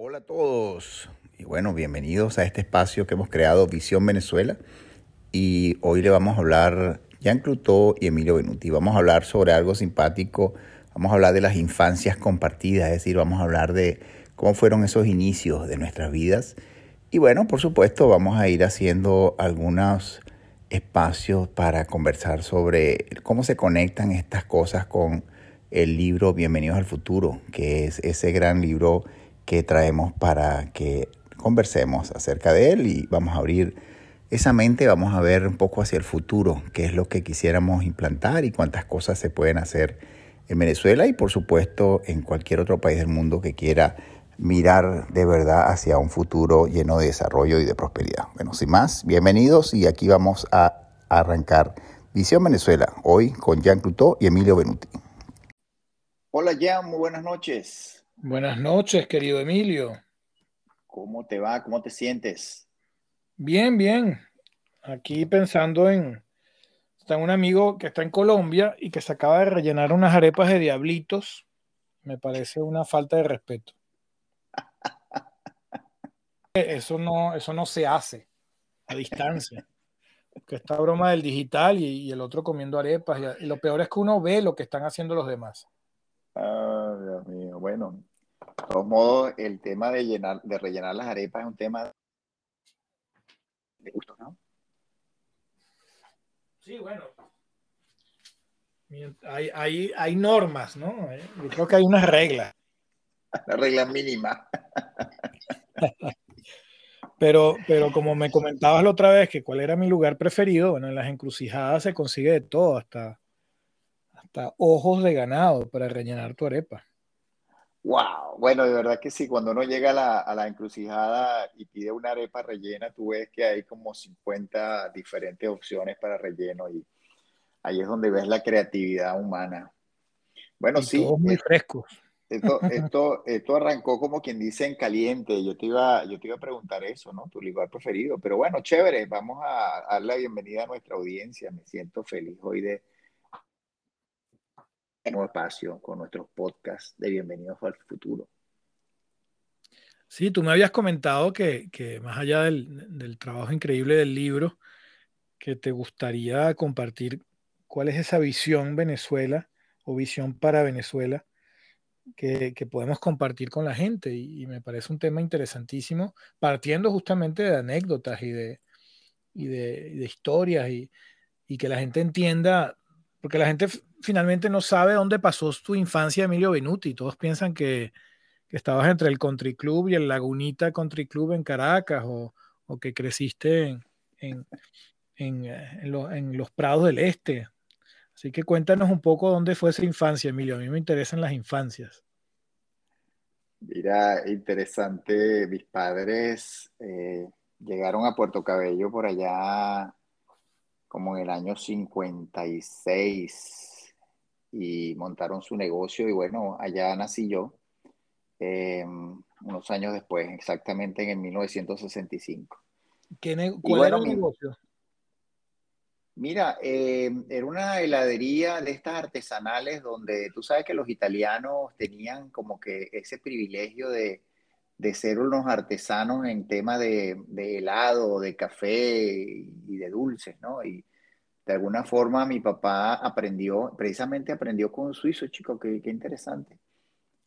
Hola a todos. Y bueno, bienvenidos a este espacio que hemos creado Visión Venezuela. Y hoy le vamos a hablar Jean Clutot y Emilio Benuti. Vamos a hablar sobre algo simpático, vamos a hablar de las infancias compartidas, es decir, vamos a hablar de cómo fueron esos inicios de nuestras vidas. Y bueno, por supuesto, vamos a ir haciendo algunos espacios para conversar sobre cómo se conectan estas cosas con el libro Bienvenidos al Futuro, que es ese gran libro que traemos para que conversemos acerca de él y vamos a abrir esa mente, vamos a ver un poco hacia el futuro, qué es lo que quisiéramos implantar y cuántas cosas se pueden hacer en Venezuela y por supuesto en cualquier otro país del mundo que quiera mirar de verdad hacia un futuro lleno de desarrollo y de prosperidad. Bueno, sin más, bienvenidos y aquí vamos a arrancar Visión Venezuela, hoy con Jean Clutot y Emilio Benuti. Hola Jean, muy buenas noches. Buenas noches, querido Emilio. ¿Cómo te va? ¿Cómo te sientes? Bien, bien. Aquí pensando en... Está un amigo que está en Colombia y que se acaba de rellenar unas arepas de diablitos. Me parece una falta de respeto. Eso no, eso no se hace a distancia. Que esta broma del digital y, el otro comiendo arepas. Y, y, lo peor es que uno ve lo que están haciendo los demás. Ah, Dios mío. Bueno, de todos modos, el tema de, llenar, de rellenar las arepas es un tema de gusto, ¿no? Sí, bueno. Hay, hay, hay normas, ¿no? Yo creo que hay unas reglas. La regla mínima. Pero, pero como me comentabas la otra vez que cuál era mi lugar preferido, bueno, en las encrucijadas se consigue de todo, hasta, hasta ojos de ganado para rellenar tu arepa. Wow, bueno, de verdad que sí, cuando uno llega a la, a la, encrucijada y pide una arepa rellena, tú ves que hay como 50 diferentes opciones para relleno y ahí es donde ves la creatividad humana. Bueno, y sí. Todos muy eh, frescos. Esto, esto, esto arrancó como quien dice en caliente. Yo te, iba, yo te iba a preguntar eso, ¿no? Tu lugar preferido. Pero bueno, chévere, vamos a darle la bienvenida a nuestra audiencia. Me siento feliz hoy de, nuevo espacio con nuestros podcasts de Bienvenidos al Futuro. Sí, tú me habías comentado que, que más allá del, del, trabajo increíble del libro, que te gustaría compartir cuál es esa visión Venezuela o visión para Venezuela que, que podemos compartir con la gente. Y, me parece un tema interesantísimo, partiendo justamente de anécdotas y de, y de, y de historias y, y que la gente entienda, porque la gente finalmente no sabe dónde pasó tu infancia, Emilio Benuti. Todos piensan que, estabas entre el Country Club y el Lagunita Country Club en Caracas o, que creciste lo, en, los Prados del Este. Así que cuéntanos un poco dónde fue esa infancia, Emilio. A mí me interesan las infancias. Mira, interesante. Mis padres eh, llegaron a Puerto Cabello por allá como en el año 56 y montaron su negocio y bueno, allá nací yo eh, unos años después, exactamente en el 1965. ¿Qué ne ¿Cuál bueno, era el negocio? Mira, eh, era una heladería de estas artesanales donde tú sabes que los italianos tenían como que ese privilegio de, de ser unos artesanos en tema de, de helado, de café y de dulces, ¿no? Y, de alguna forma mi papá aprendió, precisamente aprendió con un suizo, chico, qué, qué interesante.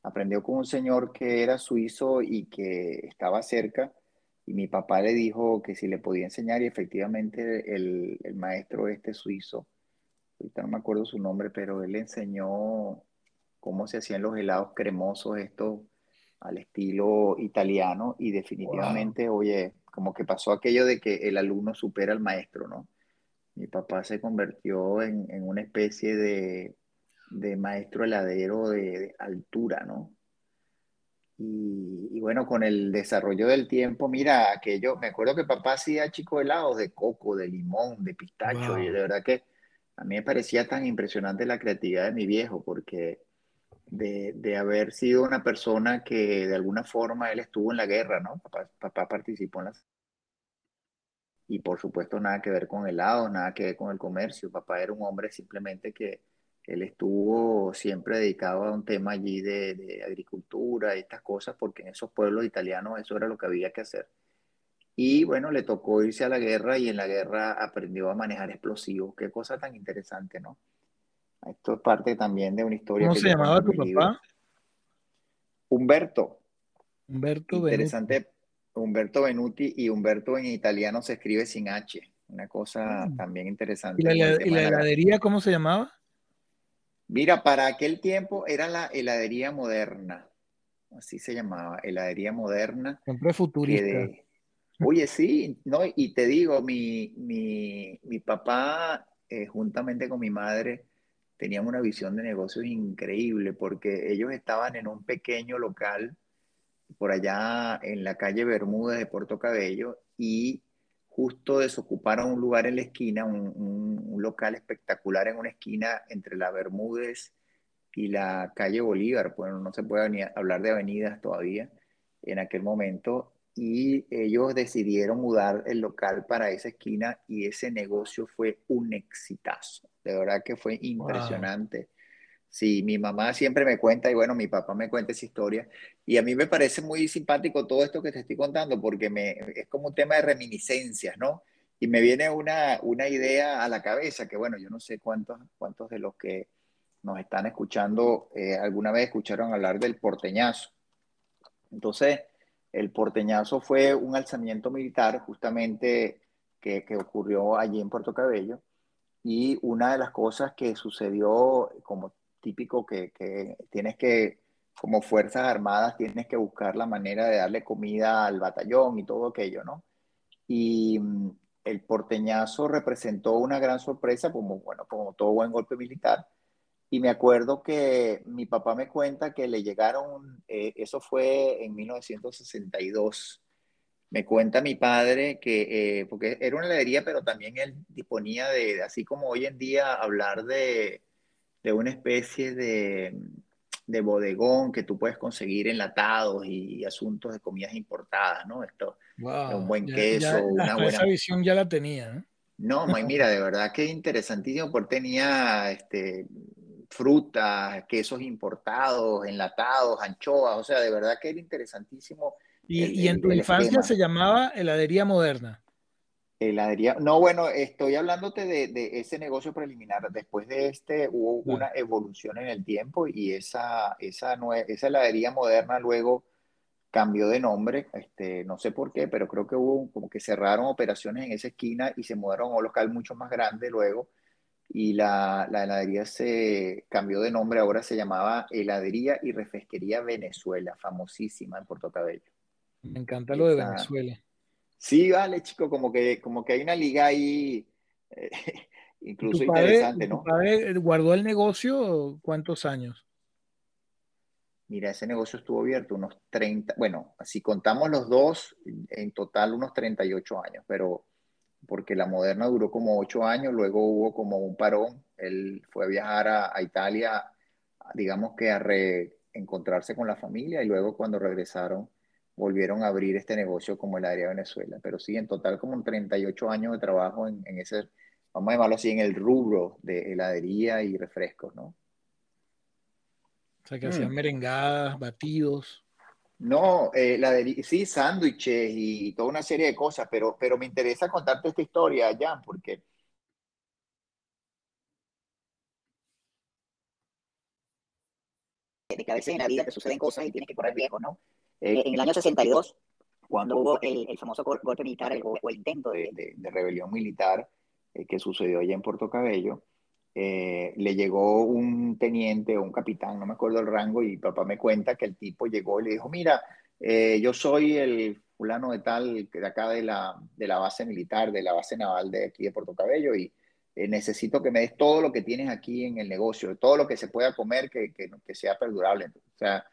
Aprendió con un señor que era suizo y que estaba cerca, y mi papá le dijo que si le podía enseñar, y efectivamente el, el maestro este suizo, ahorita no me acuerdo su nombre, pero él le enseñó cómo se hacían los helados cremosos, estos al estilo italiano, y definitivamente, wow. oye, como que pasó aquello de que el alumno supera al maestro, ¿no? mi papá se convirtió en, en una especie de, de maestro heladero de, de, altura, ¿no? Y, y, bueno, con el desarrollo del tiempo, mira, aquello, me acuerdo que papá hacía chicos helados de coco, de limón, de pistacho, wow. y de verdad que a mí me parecía tan impresionante la creatividad de mi viejo, porque de, de haber sido una persona que de alguna forma él estuvo en la guerra, ¿no? Papá, participó en las y por supuesto nada que ver con helado, nada que ver con el comercio. Papá era un hombre simplemente que él estuvo siempre dedicado a un tema allí de, agricultura y estas cosas, porque en esos pueblos italianos eso era lo que había que hacer. Y bueno, le tocó irse a la guerra y en la guerra aprendió a manejar explosivos. Qué cosa tan interesante, ¿no? Esto es parte también de una historia. ¿Cómo se llamaba tu papá? Humberto. Humberto Interesante. Humberto Benuti y Humberto en italiano se escribe sin H. Una cosa mm. también interesante. ¿Y la, ¿y la heladería cómo se llamaba? Mira, para aquel tiempo era la heladería moderna, así se llamaba, heladería moderna. Siempre futurista. oye, sí, no, y te digo, mi, mi, mi papá, eh, juntamente con mi madre, tenían una visión de negocios increíble, porque ellos estaban en un pequeño local por allá en la calle Bermúdez de Puerto Cabello y justo desocuparon un lugar en la esquina, un, local espectacular en una esquina entre la Bermúdez y la calle Bolívar, bueno, no se puede hablar de avenidas todavía en aquel momento, y ellos decidieron mudar el local para esa esquina y ese negocio fue un exitazo, de verdad que fue impresionante. Sí, mi mamá siempre me cuenta y bueno, mi papá me cuenta esa historia. Y a mí me parece muy simpático todo esto que te estoy contando porque me, es como un tema de reminiscencias, ¿no? Y me viene una, una idea a la cabeza que bueno, yo no sé cuántos, cuántos de los que nos están escuchando eh, alguna vez escucharon hablar del porteñazo. Entonces, el porteñazo fue un alzamiento militar justamente que, que ocurrió allí en Puerto Cabello. Y una de las cosas que sucedió, como típico que, tienes que, como Fuerzas Armadas, tienes que buscar la manera de darle comida al batallón y todo aquello, ¿no? Y mm, el porteñazo representó una gran sorpresa, como, bueno, como todo buen golpe militar. Y me acuerdo que mi papá me cuenta que le llegaron, eh, eso fue en 1962. Me cuenta mi padre que, eh, porque era una heladería, pero también él disponía de, así como hoy en día, hablar de, de una especie de, de, bodegón que tú puedes conseguir enlatados y, asuntos de comidas importadas, ¿no? Esto, un buen queso, una buena... Esa visión ya la tenía, ¿no? No, mira, de verdad que interesantísimo porque tenía este, frutas, quesos importados, enlatados, anchoas, o sea, de verdad que era interesantísimo. ¿Y, en tu infancia se llamaba heladería moderna? Heladería. No, bueno, estoy hablándote de, ese negocio preliminar. Después de este hubo una evolución en el tiempo y esa, esa, esa heladería moderna luego cambió de nombre. Este, no sé por qué, pero creo que hubo como que cerraron operaciones en esa esquina y se mudaron a un local mucho más grande luego. Y la, la heladería se cambió de nombre, ahora se llamaba Heladería y Refresquería Venezuela, famosísima en Puerto Cabello. Me encanta lo de Venezuela. Sí, vale, chico, como que, como que hay una liga ahí eh, incluso interesante, ¿no? ¿Tu padre guardó el negocio cuántos años? Mira, ese negocio estuvo abierto unos 30, bueno, si contamos los dos, en total unos 38 años, pero porque la moderna duró como 8 años, luego hubo como un parón, él fue a viajar a, a Italia, digamos que a reencontrarse con la familia y luego cuando regresaron volvieron a abrir este negocio como el área de Venezuela. Pero sí, en total como 38 años de trabajo en, ese, vamos a llamarlo así, en el rubro de heladería y refrescos, ¿no? O sea, que hacían mm. merengadas, batidos. No, eh, sí, sándwiches y toda una serie de cosas, pero, pero me interesa contarte esta historia, Jan, porque... De que a veces en la vida te suceden cosas y tienes que correr riesgo, ¿no? Eh, en el año 62, cuando hubo el, famoso golpe militar o el, intento de, rebelión militar eh, que sucedió allá en Puerto Cabello, eh, le llegó un teniente o un capitán, no me acuerdo el rango, y papá me cuenta que el tipo llegó y le dijo, mira, yo soy el fulano de tal, de acá de la, de la base militar, de la base naval de aquí de Puerto Cabello, y necesito que me des todo lo que tienes aquí en el negocio, todo lo que se pueda comer que, que, que sea perdurable. O sea,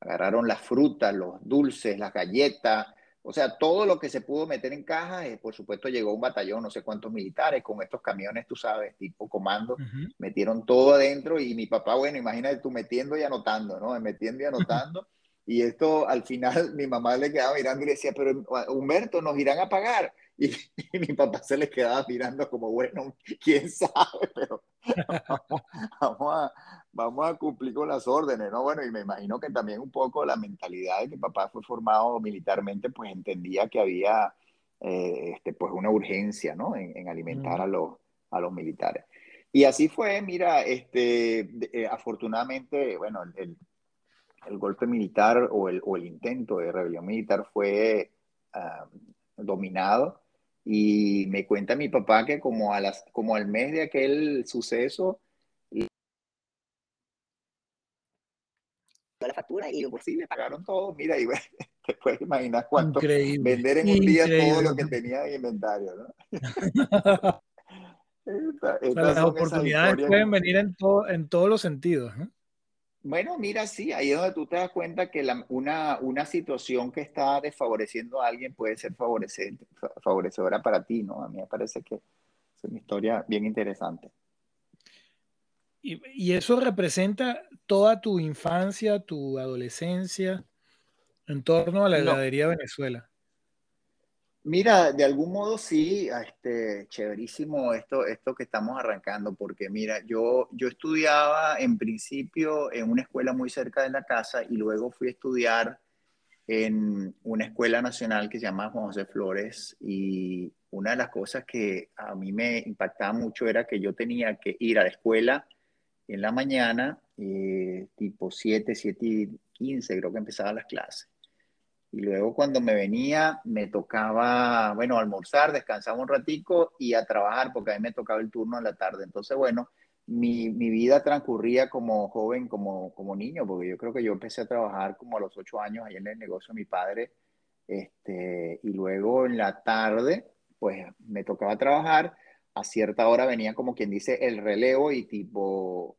Agarraron las frutas, los dulces, las galletas, o sea, todo lo que se pudo meter en cajas, eh, por supuesto llegó un batallón, no sé cuántos militares, con estos camiones, tú sabes, tipo comando, metieron todo adentro y mi papá, bueno, imagínate tú metiendo y anotando, ¿no? Metiendo y anotando. Y esto al final mi mamá le quedaba mirando y le decía, pero Humberto, nos irán a pagar. Y, mi papá se le quedaba mirando como, bueno, quién sabe, pero vamos a, vamos a cumplir con las órdenes, ¿no? Bueno, y me imagino que también un poco la mentalidad de que papá fue formado militarmente, pues entendía que había eh, este, pues una urgencia, ¿no? En, alimentar a, los, a los militares. Y así fue, mira, este, eh, afortunadamente, bueno, el, el, golpe militar o el, o el, intento de rebelión militar fue ah, dominado y me cuenta mi papá que como, a las, como al mes de aquel suceso, la factura y lo posible pagaron todo. Mira, y te puedes imaginar cuánto vender en un día todo lo que tenía en inventario, ¿no? las oportunidades pueden venir en, todo, en todos los sentidos. ¿no? Bueno, mira, sí, ahí es donde tú te das cuenta que una, una situación que está desfavoreciendo a alguien puede ser favorecedora para ti, ¿no? A mí me parece que es una historia bien interesante. Y, y eso representa toda tu infancia, tu adolescencia en torno a la heladería Venezuela. Mira, de algún modo sí, este, chéverísimo esto, esto que estamos arrancando, porque mira, yo, yo estudiaba en principio en una escuela muy cerca de la casa y luego fui a estudiar en una escuela nacional que se llama Juan José Flores y una de las cosas que a mí me impactaba mucho era que yo tenía que ir a la escuela en la mañana, eh, tipo 7, 7 y 15, creo que empezaban las clases y luego cuando me venía, me tocaba, bueno, almorzar, descansaba un ratico y a trabajar, porque a mí me tocaba el turno en la tarde. Entonces, bueno, mi, mi, vida transcurría como joven, como, como niño, porque yo creo que yo empecé a trabajar como a los ocho años ahí en el negocio de mi padre, este, y luego en la tarde, pues me tocaba trabajar, a cierta hora venía como quien dice el relevo y tipo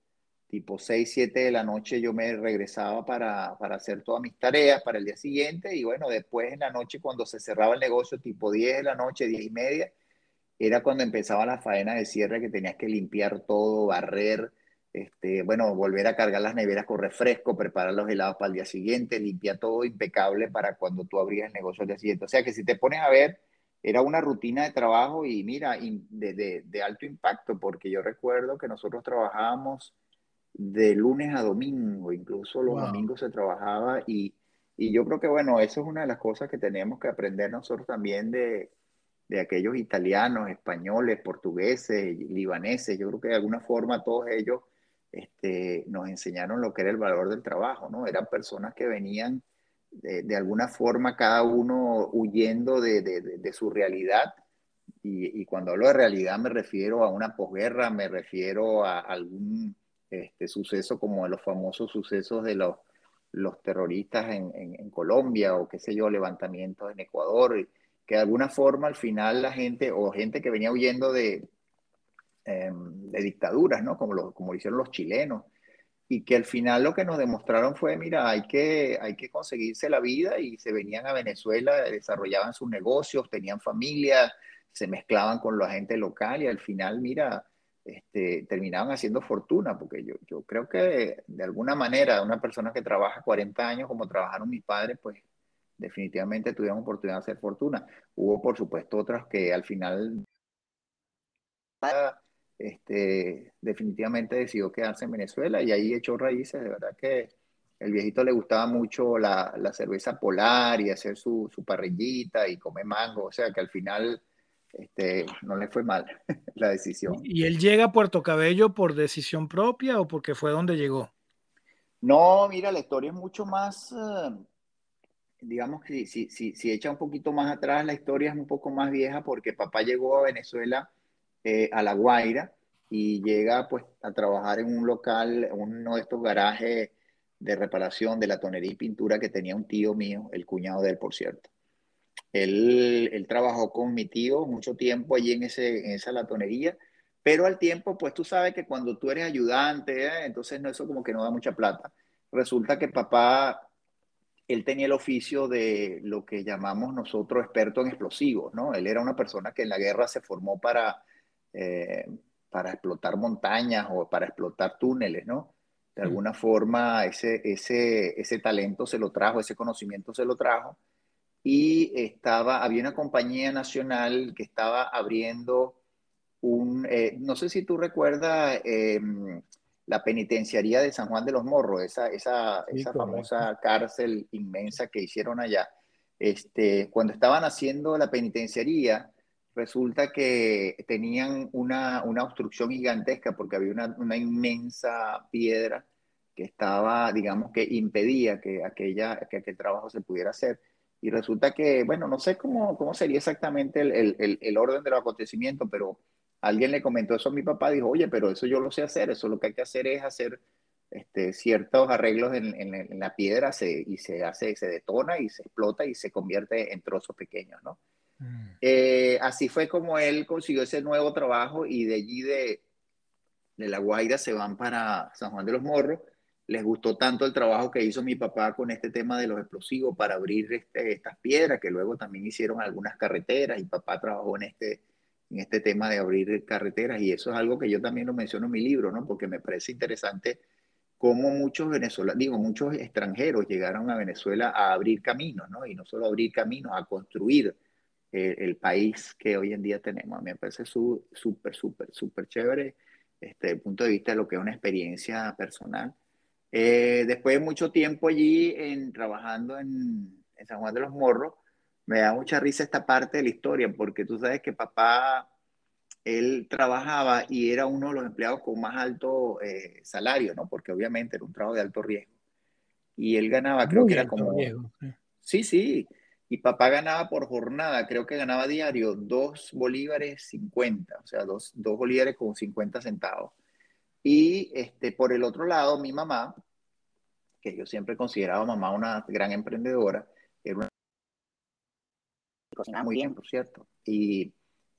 tipo 6, 7 de la noche yo me regresaba para, para, hacer todas mis tareas para el día siguiente y bueno, después en la noche cuando se cerraba el negocio tipo 10 de la noche, 10 y media, era cuando empezaba la faena de cierre que tenías que limpiar todo, barrer, este, bueno, volver a cargar las neveras con refresco, preparar los helados para el día siguiente, limpiar todo impecable para cuando tú abrías el negocio al día siguiente. O sea que si te pones a ver, era una rutina de trabajo y mira, de, de, de alto impacto, porque yo recuerdo que nosotros trabajábamos de lunes a domingo, incluso los domingos se trabajaba y, y, yo creo que bueno, eso es una de las cosas que tenemos que aprender nosotros también de, de aquellos italianos, españoles, portugueses, libaneses, yo creo que de alguna forma todos ellos este, nos enseñaron lo que era el valor del trabajo, ¿no? Eran personas que venían de, alguna forma cada uno huyendo de, de, su realidad y, cuando hablo de realidad me refiero a una posguerra, me refiero a algún este suceso como los famosos sucesos de los, los terroristas en, en, Colombia o qué sé yo, levantamientos en Ecuador, que de alguna forma al final la gente o gente que venía huyendo de, em, de dictaduras, ¿no? Como lo, como hicieron los chilenos, y que al final lo que nos demostraron fue, mira, hay que, hay que conseguirse la vida y se venían a Venezuela, desarrollaban sus negocios, tenían familia, se mezclaban con la gente local y al final, mira, este, terminaban haciendo fortuna, porque yo, yo creo que de alguna manera una persona que trabaja 40 años como trabajaron mis padres, pues definitivamente tuvieron oportunidad de hacer fortuna. Hubo, por supuesto, otras que al final este, definitivamente decidió quedarse en Venezuela y ahí echó raíces. De verdad que el viejito le gustaba mucho la, la cerveza polar y hacer su, su, parrillita y comer mango. O sea que al final este, no le fue mal la decisión. ¿Y él llega a Puerto Cabello por decisión propia o porque fue donde llegó? No, mira, la historia es mucho más, uh, digamos que si, si, si, echa un poquito más atrás, la historia es un poco más vieja porque papá llegó a Venezuela, eh, a La Guaira, y llega pues a trabajar en un local, uno de estos garajes de reparación de la tonería y pintura que tenía un tío mío, el cuñado de él, por cierto. Él, él trabajó con mi tío mucho tiempo allí en, ese, en esa latonería, pero al tiempo, pues tú sabes que cuando tú eres ayudante, ¿eh? entonces no, eso como que no da mucha plata. Resulta que papá, él tenía el oficio de lo que llamamos nosotros experto en explosivos, ¿no? Él era una persona que en la guerra se formó para, eh, para explotar montañas o para explotar túneles, ¿no? De alguna forma ese, ese, ese talento se lo trajo, ese conocimiento se lo trajo. Y estaba, había una compañía nacional que estaba abriendo un, eh, no sé si tú recuerdas em, la penitenciaría de San Juan de los Morros, esa, esa, esa famosa cárcel inmensa que hicieron allá. Este, cuando estaban haciendo la penitenciaría, resulta que tenían una, una obstrucción gigantesca porque había una, una, inmensa piedra que estaba, digamos, que impedía que, aquella, que aquel trabajo se pudiera hacer. Y resulta que, bueno, no sé cómo, cómo sería exactamente el, el, el orden de los acontecimientos, pero alguien le comentó eso a mi papá, dijo, oye, pero eso yo lo sé hacer, eso lo que hay que hacer es hacer este, ciertos arreglos en, en, la piedra se, y se hace, se detona y se explota y se convierte en trozos pequeños, ¿no? Mm. Eh, así fue como él consiguió ese nuevo trabajo y de allí de, de La Guaira se van para San Juan de los Morros. Les gustó tanto el trabajo que hizo mi papá con este tema de los explosivos para abrir este, estas piedras, que luego también hicieron algunas carreteras y papá trabajó en este, en este tema de abrir carreteras y eso es algo que yo también lo menciono en mi libro, ¿no? Porque me parece interesante cómo muchos venezolanos, muchos extranjeros llegaron a Venezuela a abrir caminos, ¿no? Y no solo abrir caminos, a construir eh, el país que hoy en día tenemos. A mí me parece súper, súper, súper chévere este, desde el punto de vista de lo que es una experiencia personal. Eh, después de mucho tiempo allí en, trabajando en, en San Juan de los Morros, me da mucha risa esta parte de la historia, porque tú sabes que papá, él trabajaba y era uno de los empleados con más alto eh, salario, ¿no? Porque obviamente era un trabajo de alto riesgo. Y él ganaba, creo que era como... Sí, sí. Y papá ganaba por jornada, creo que ganaba diario dos bolívares 50, o sea, dos, dos bolívares con 50 centavos. Y este, por el otro lado, mi mamá, que yo siempre he considerado mamá una gran emprendedora, era una cocinaba muy bien, por cierto. Y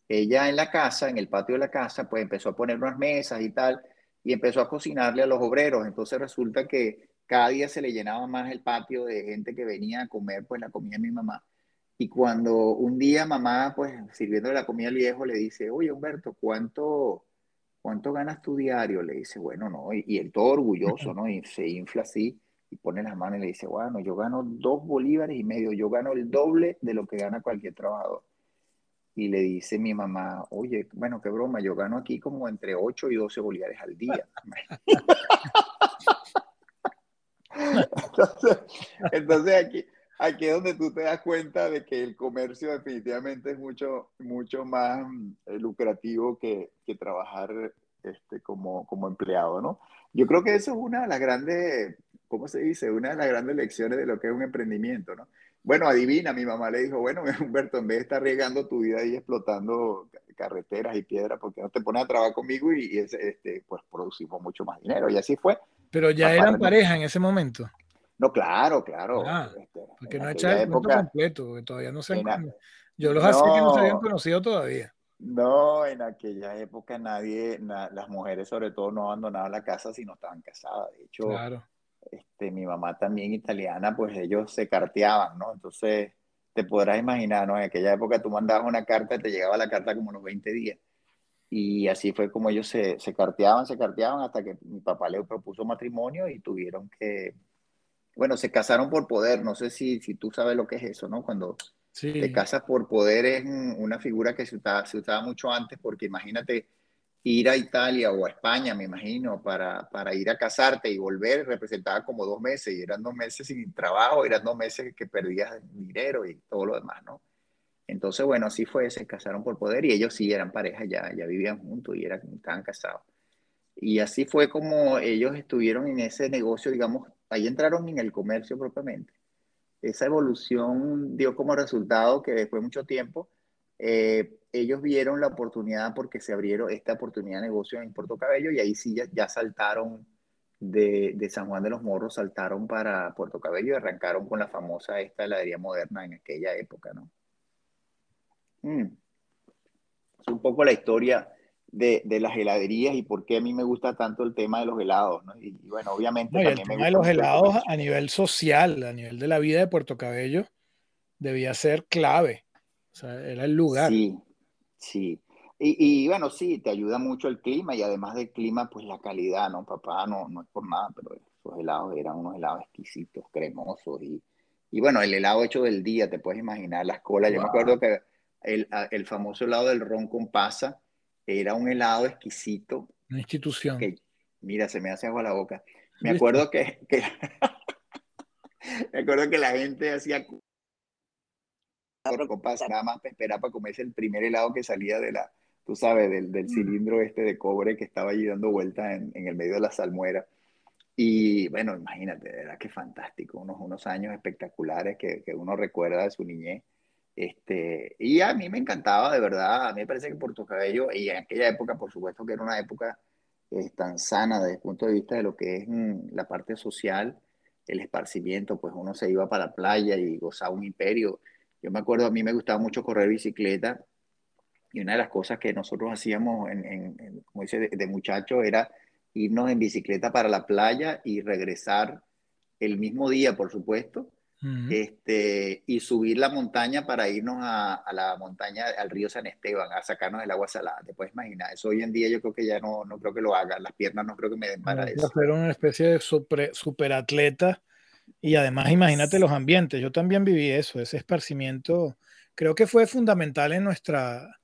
ella en la casa, en el patio de la casa, pues empezó a poner unas mesas y tal, y empezó a cocinarle a los obreros. Entonces resulta que cada día se le llenaba más el patio de gente que venía a comer, pues la comida de mi mamá. Y cuando un día mamá, pues sirviendo la comida al viejo, le dice, oye Humberto, ¿cuánto, cuánto ganas tu diario? Le dice, bueno, no, y, él todo orgulloso, ¿no? Y se infla así y pone las manos y le dice, bueno, yo gano dos bolívares y medio, yo gano el doble de lo que gana cualquier trabajador. Y le dice mi mamá, oye, bueno, qué broma, yo gano aquí como entre 8 y 12 bolívares al día. entonces, aquí, aquí es donde tú te das cuenta de que el comercio definitivamente es mucho, mucho más eh, lucrativo que, que trabajar este, como, como empleado, ¿no? Yo creo que eso es una de las grandes ¿cómo se dice? Una de las grandes lecciones de lo que es un emprendimiento, ¿no? Bueno, adivina, mi mamá le dijo, bueno, Humberto, en vez de estar regando tu vida ahí explotando carreteras y piedras, ¿por qué no te pones a trabajar conmigo y, este, pues producimos mucho más dinero? Y así fue. Pero ya eran pareja en ese momento. No, claro, claro. Ah, este, porque no echa el época, completo, todavía no se han Yo los hacía que no se habían conocido todavía. No, en aquella época nadie, las mujeres sobre todo no abandonaban la casa si no estaban casadas. De hecho, claro este, mi mamá también italiana, pues ellos se carteaban, ¿no? Entonces, te podrás imaginar, ¿no? En aquella época tú mandabas una carta y te llegaba la carta como los 20 días. Y así fue como ellos se, se carteaban, se carteaban hasta que mi papá le propuso matrimonio y tuvieron que, bueno, se casaron por poder. No sé si, si tú sabes lo que es eso, ¿no? Cuando te casas por poder es una figura que se usaba, se usaba mucho antes porque imagínate ir a Italia o a España, me imagino, para, para ir a casarte y volver, representaba como dos meses, y eran dos meses sin trabajo, eran dos meses que perdías dinero y todo lo demás, ¿no? Entonces, bueno, así fue, se casaron por poder y ellos sí eran pareja, ya, ya vivían juntos y eran, estaban casados. Y así fue como ellos estuvieron en ese negocio, digamos, ahí entraron en el comercio propiamente. Esa evolución dio como resultado que después de mucho tiempo, eh, ellos vieron la oportunidad porque se abrieron esta oportunidad de negocio en Puerto Cabello y ahí sí ya, saltaron de, San Juan de los Morros, saltaron para Puerto Cabello y arrancaron con la famosa esta heladería moderna en aquella época, ¿no? Mm. Es un poco la historia de, las heladerías y por qué a mí me gusta tanto el tema de los helados, ¿no? Y, bueno, obviamente... el tema de los helados a nivel social, a nivel de la vida de Puerto Cabello, debía ser clave. O sea, era el lugar. Sí, Sí. Y, bueno, sí, te ayuda mucho el clima y además del clima, pues la calidad, ¿no? Papá, no, no es por nada, pero esos helados eran unos helados exquisitos, cremosos y, y bueno, el helado hecho del día, te puedes imaginar las colas. Yo me acuerdo que el, el, famoso helado del ron con pasa era un helado exquisito. Una institución. Que, mira, se me hace agua la boca. Me acuerdo que, que me acuerdo que la gente hacía con pasa, nada más esperaba para comerse el primer helado que salía de la, tú sabes, del, del mm. cilindro este de cobre que estaba allí dando vueltas en, en, el medio de la salmuera. Y bueno, imagínate, de verdad que fantástico, unos, unos años espectaculares que, que, uno recuerda de su niñez. Este, y a mí me encantaba, de verdad, a mí me parece que Puerto Cabello, y en aquella época, por supuesto que era una época eh, tan sana desde el punto de vista de lo que es mm, la parte social, el esparcimiento, pues uno se iba para la playa y gozaba un imperio. Yo me acuerdo, a mí me gustaba mucho correr bicicleta y una de las cosas que nosotros hacíamos, en, como dice, de, muchacho, era irnos en bicicleta para la playa y regresar el mismo día, por supuesto, este, y subir la montaña para irnos a, la montaña, al río San Esteban, a sacarnos el agua salada. Te puedes imaginar, eso hoy en día yo creo que ya no, no creo que lo haga, las piernas no creo que me den para eso. Ser una especie de super, super atleta y además imagínate los ambientes, yo también viví eso, ese esparcimiento, creo que fue fundamental en nuestra,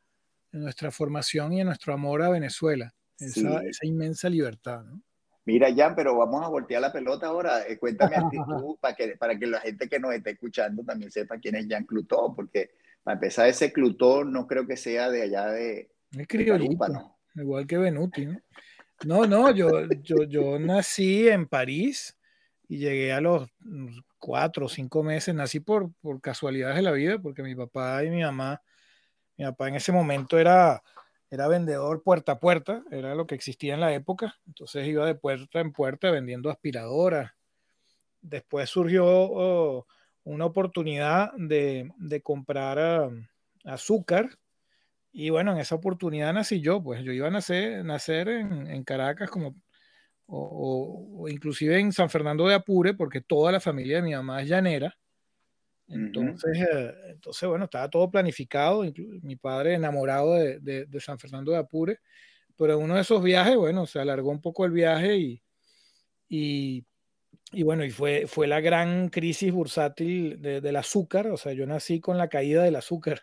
en nuestra formación y en nuestro amor a Venezuela, esa, esa inmensa libertad. ¿no? Mira, Jan, pero vamos a voltear la pelota ahora. Eh, cuéntame a ti tú, para que, para que la gente que nos esté escuchando también sepa quién es Jan Clutó, porque para empezar, ese Clutó no creo que sea de allá de. Es criollito, ¿no? igual que Benuti, ¿no? No, no, yo, yo, yo nací en París y llegué a los cuatro o cinco meses, nací por, por casualidades de la vida, porque mi papá y mi mamá, mi papá en ese momento era, era vendedor puerta a puerta, era lo que existía en la época, entonces iba de puerta en puerta vendiendo aspiradoras. Después surgió oh, una oportunidad de, de comprar ah, azúcar y bueno, en esa oportunidad nací yo, pues yo iba a nacer, nacer en, Caracas como o, inclusive en San Fernando de Apure, porque toda la familia de mi mamá es llanera. Entonces, eh, entonces bueno, estaba todo planificado, mi padre enamorado de, de, San Fernando de Apure, pero en uno de esos viajes, bueno, se alargó un poco el viaje y, y, y bueno, y fue, fue la gran crisis bursátil del azúcar, o sea, yo nací con la caída del azúcar.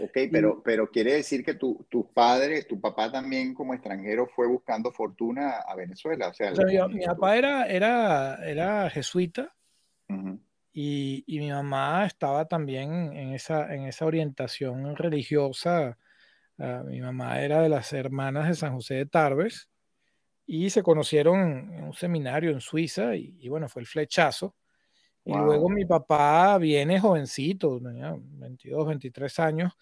Ok, pero, pero quiere decir que tu, tu padre, tu papá también como extranjero fue buscando fortuna a Venezuela. O sea, mi papá era, era, era jesuita y, y, mi mamá estaba también en esa, en esa orientación religiosa. Uh, mi mamá era de las hermanas de San José de Tarbes y se conocieron en un seminario en Suiza y, y bueno, fue el flechazo. Y luego mi papá viene jovencito, tenía 22, 23 años,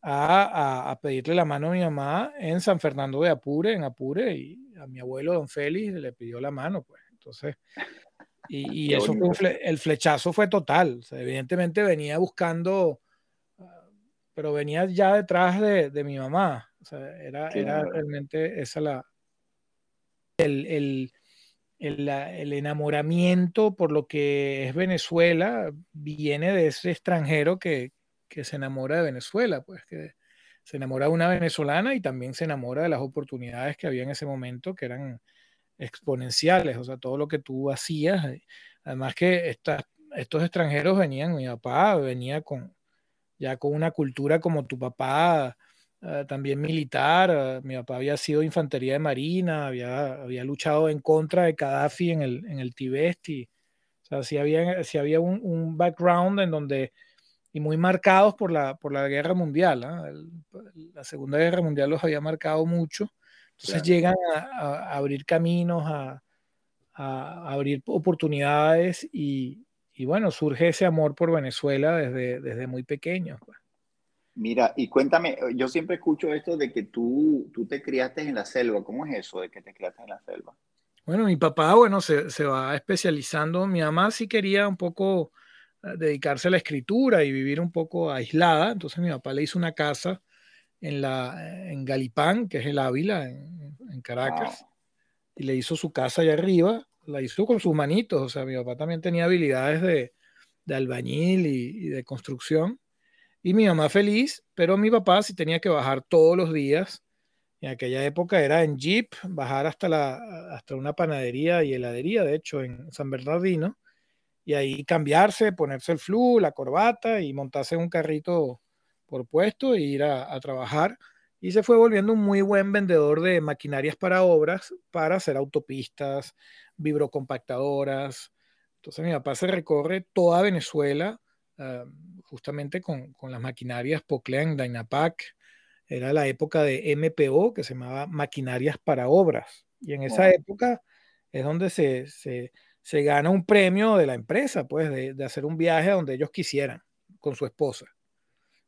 a, a, pedirle la mano a mi mamá en San Fernando de Apure, en Apure, y a mi abuelo don Félix le pidió la mano, pues. Entonces, y, y eso fue el flechazo fue total. evidentemente venía buscando, ah, pero venía ya detrás de, de mi mamá. O sea, era, era realmente esa la. El, el, el, enamoramiento por lo que es Venezuela viene de ese extranjero que, se enamora de Venezuela, pues que se enamora de una venezolana y también se enamora de las oportunidades que había en ese momento, que eran exponenciales, o sea, todo lo que tú hacías. Eh, además que estos extranjeros venían, mi papá venía con ya con una cultura como tu papá eh, también militar. Eh, mi papá había sido infantería de marina, había, había luchado en contra de Gaddafi en el, en el Tibet. Y, o sea, sí había, sí había un, un, background en donde, y muy marcados por la, por la guerra mundial. ¿ah? la Segunda Guerra Mundial los había marcado mucho. Entonces llegan a, a, abrir caminos, a, a, abrir oportunidades y, y, bueno, surge ese amor por Venezuela desde, desde muy pequeño. Pues. Mira, y cuéntame, yo siempre escucho esto de que tú, tú te criaste en la selva. ¿Cómo es eso de que te criaste en la selva? Bueno, mi papá, bueno, se, se va especializando. Mi mamá sí quería un poco eh, dedicarse a la escritura y vivir un poco aislada. Entonces mi papá le hizo una casa en, la, en Galipán, que es el Ávila, en, en Caracas, y le hizo su casa allá arriba. La hizo con sus manitos. O sea, mi papá también tenía habilidades de, de albañil y, y de construcción Y mi mamá feliz, pero mi papá sí tenía que bajar todos los días. En aquella época era en jeep, bajar hasta, la, hasta una panadería y heladería, de hecho, en San Bernardino, y ahí cambiarse, ponerse el flu, la corbata y montarse en un carrito por puesto e ir a, a trabajar y se fue volviendo un muy buen vendedor de maquinarias para obras, para hacer autopistas, vibrocompactadoras. Entonces mi papá se recorre toda Venezuela ah, justamente con, con, las maquinarias Poclean, Dynapac. Era la época de MPO, que se llamaba Maquinarias para Obras. Y en esa época es donde se, se, se, gana un premio de la empresa, pues, de, de hacer un viaje a donde ellos quisieran con su esposa.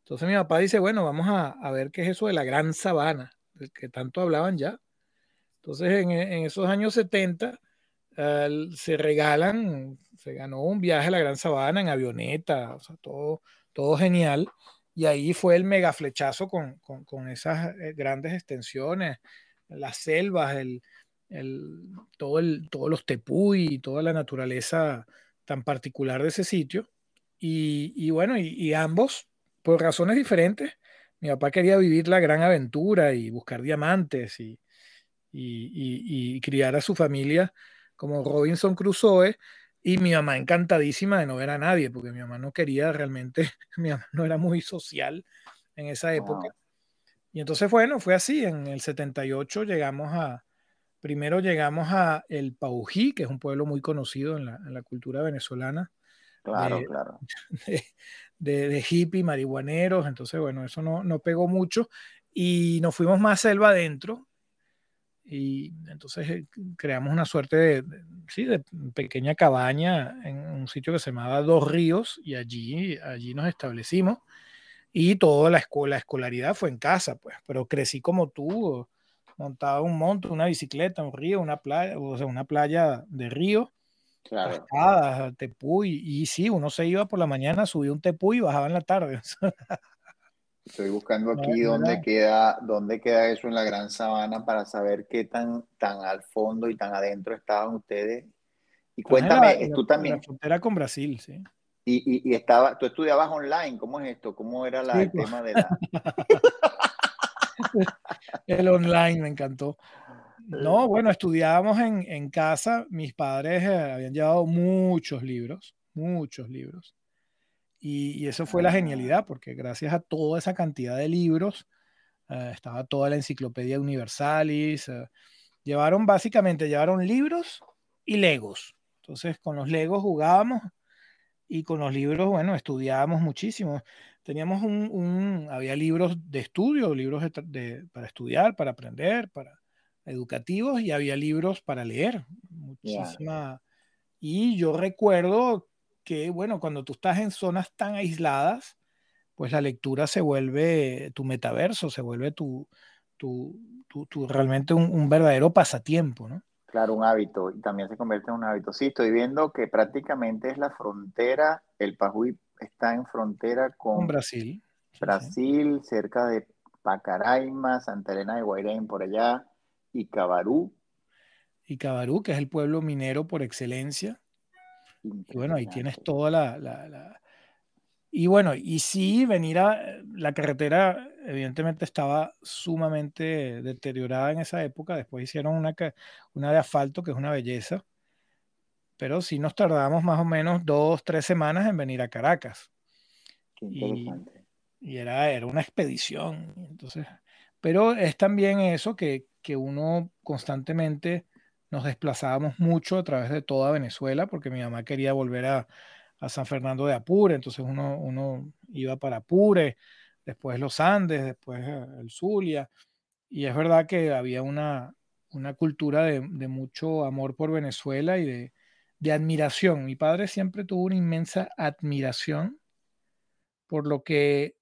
Entonces mi papá dice, bueno, vamos a, ver qué es eso de la gran sabana, del que tanto hablaban ya. Entonces en, esos años 70 se regalan, se ganó un viaje a la gran sabana en avioneta, o sea, todo, todo genial. Y ahí fue el mega flechazo con, esas eh, grandes extensiones, las selvas, el, todo el, todos los tepuy y toda la naturaleza tan particular de ese sitio. Y, bueno, y ambos por razones diferentes. Mi papá quería vivir la gran aventura y buscar diamantes y, y, criar a su familia como Robinson Crusoe. Y mi mamá encantadísima de no ver a nadie, porque mi mamá no quería realmente, mi mamá no era muy social en esa época. Y entonces, bueno, fue así. En el 78 llegamos a, primero llegamos a El Paují, que es un pueblo muy conocido en la, en la cultura venezolana. Claro, claro. de, de hippie, marihuaneros, entonces bueno, eso no, no pegó mucho. Y nos fuimos más selva adentro y entonces eh, creamos una suerte de, sí, de pequeña cabaña en un sitio que se llamaba Dos Ríos y allí, allí nos establecimos. Y toda la, escuela, la escolaridad fue en casa, pues, pero crecí como tú, montaba un monte, una bicicleta, un río, una playa, o sea, una playa de río Claro. tepuy, y sí, uno se iba por la mañana, subía un tepuy y bajaba en la tarde. Estoy buscando aquí dónde queda, dónde queda eso en la Gran Sabana para saber qué tan, tan al fondo y tan adentro estaban ustedes. Y cuéntame, tú también. La frontera con Brasil, sí. Y, y, estaba, tú estudiabas online, ¿cómo es esto? ¿Cómo era la, el pues. tema de la... el online me encantó. No, bueno, estudiábamos en, casa. Mis padres eh, habían llevado muchos libros, muchos libros. Y, eso fue la genialidad, porque gracias a toda esa cantidad de libros, eh, estaba toda la enciclopedia Universalis. Eh, llevaron básicamente, llevaron libros y legos. Entonces, con los legos jugábamos y con los libros, bueno, estudiábamos muchísimo. Teníamos un, había libros de estudio, libros para estudiar, para aprender, para educativos y había libros para leer. Muchísima. Y yo recuerdo que, bueno, cuando tú estás en zonas tan aisladas, pues la lectura se vuelve tu metaverso, se vuelve tu, tu, tu, realmente un, verdadero pasatiempo, ¿no? Claro, un hábito, y también se convierte en un hábito. Sí, estoy viendo que prácticamente es la frontera, el Pajuy está en frontera con, Brasil. Brasil, cerca de Pacaraima, Santa Elena de Guairén, por allá. Y Cabarú. Y Cabarú, que es el pueblo minero por excelencia. Y bueno, ahí tienes toda la, Y bueno, y sí, venir a... La carretera evidentemente estaba sumamente deteriorada en esa época. Después hicieron una, una de asfalto, que es una belleza. Pero sí nos tardamos más o menos dos, tres semanas en venir a Caracas. Y, y era, era una expedición. Entonces, pero es también eso que, que uno constantemente nos desplazábamos mucho a través de toda Venezuela, porque mi mamá quería volver a, San Fernando de Apure, entonces uno, uno, iba para Apure, después los Andes, después eh, el Zulia, y es verdad que había una, una cultura de, de, mucho amor por Venezuela y de, de, admiración. Mi padre siempre tuvo una inmensa admiración por lo que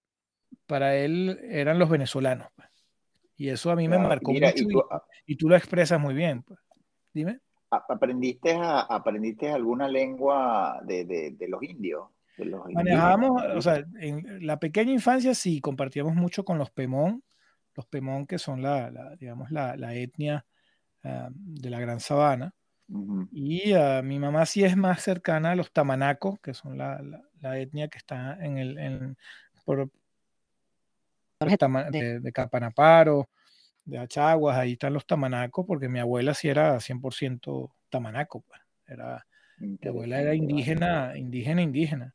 para él eran los venezolanos. Y eso a mí me marcó mucho y tú, lo expresas muy bien. Pues. Dime. ¿Aprendiste, a, ¿Aprendiste alguna lengua de, de, los indios? De los Manejábamos, o sea, en la pequeña infancia sí compartíamos mucho con los Pemón, los Pemón que son la, digamos, la, la etnia uh, de la Gran Sabana. Y uh, mi mamá sí es más cercana a los Tamanacos, que son la, la etnia que está en el, en, por, de, de Capanaparo, de Achaguas, ahí están los tamanacos, porque mi abuela sí era 100% tamanaco, pues. Era, mi abuela era indígena, indígena, indígena.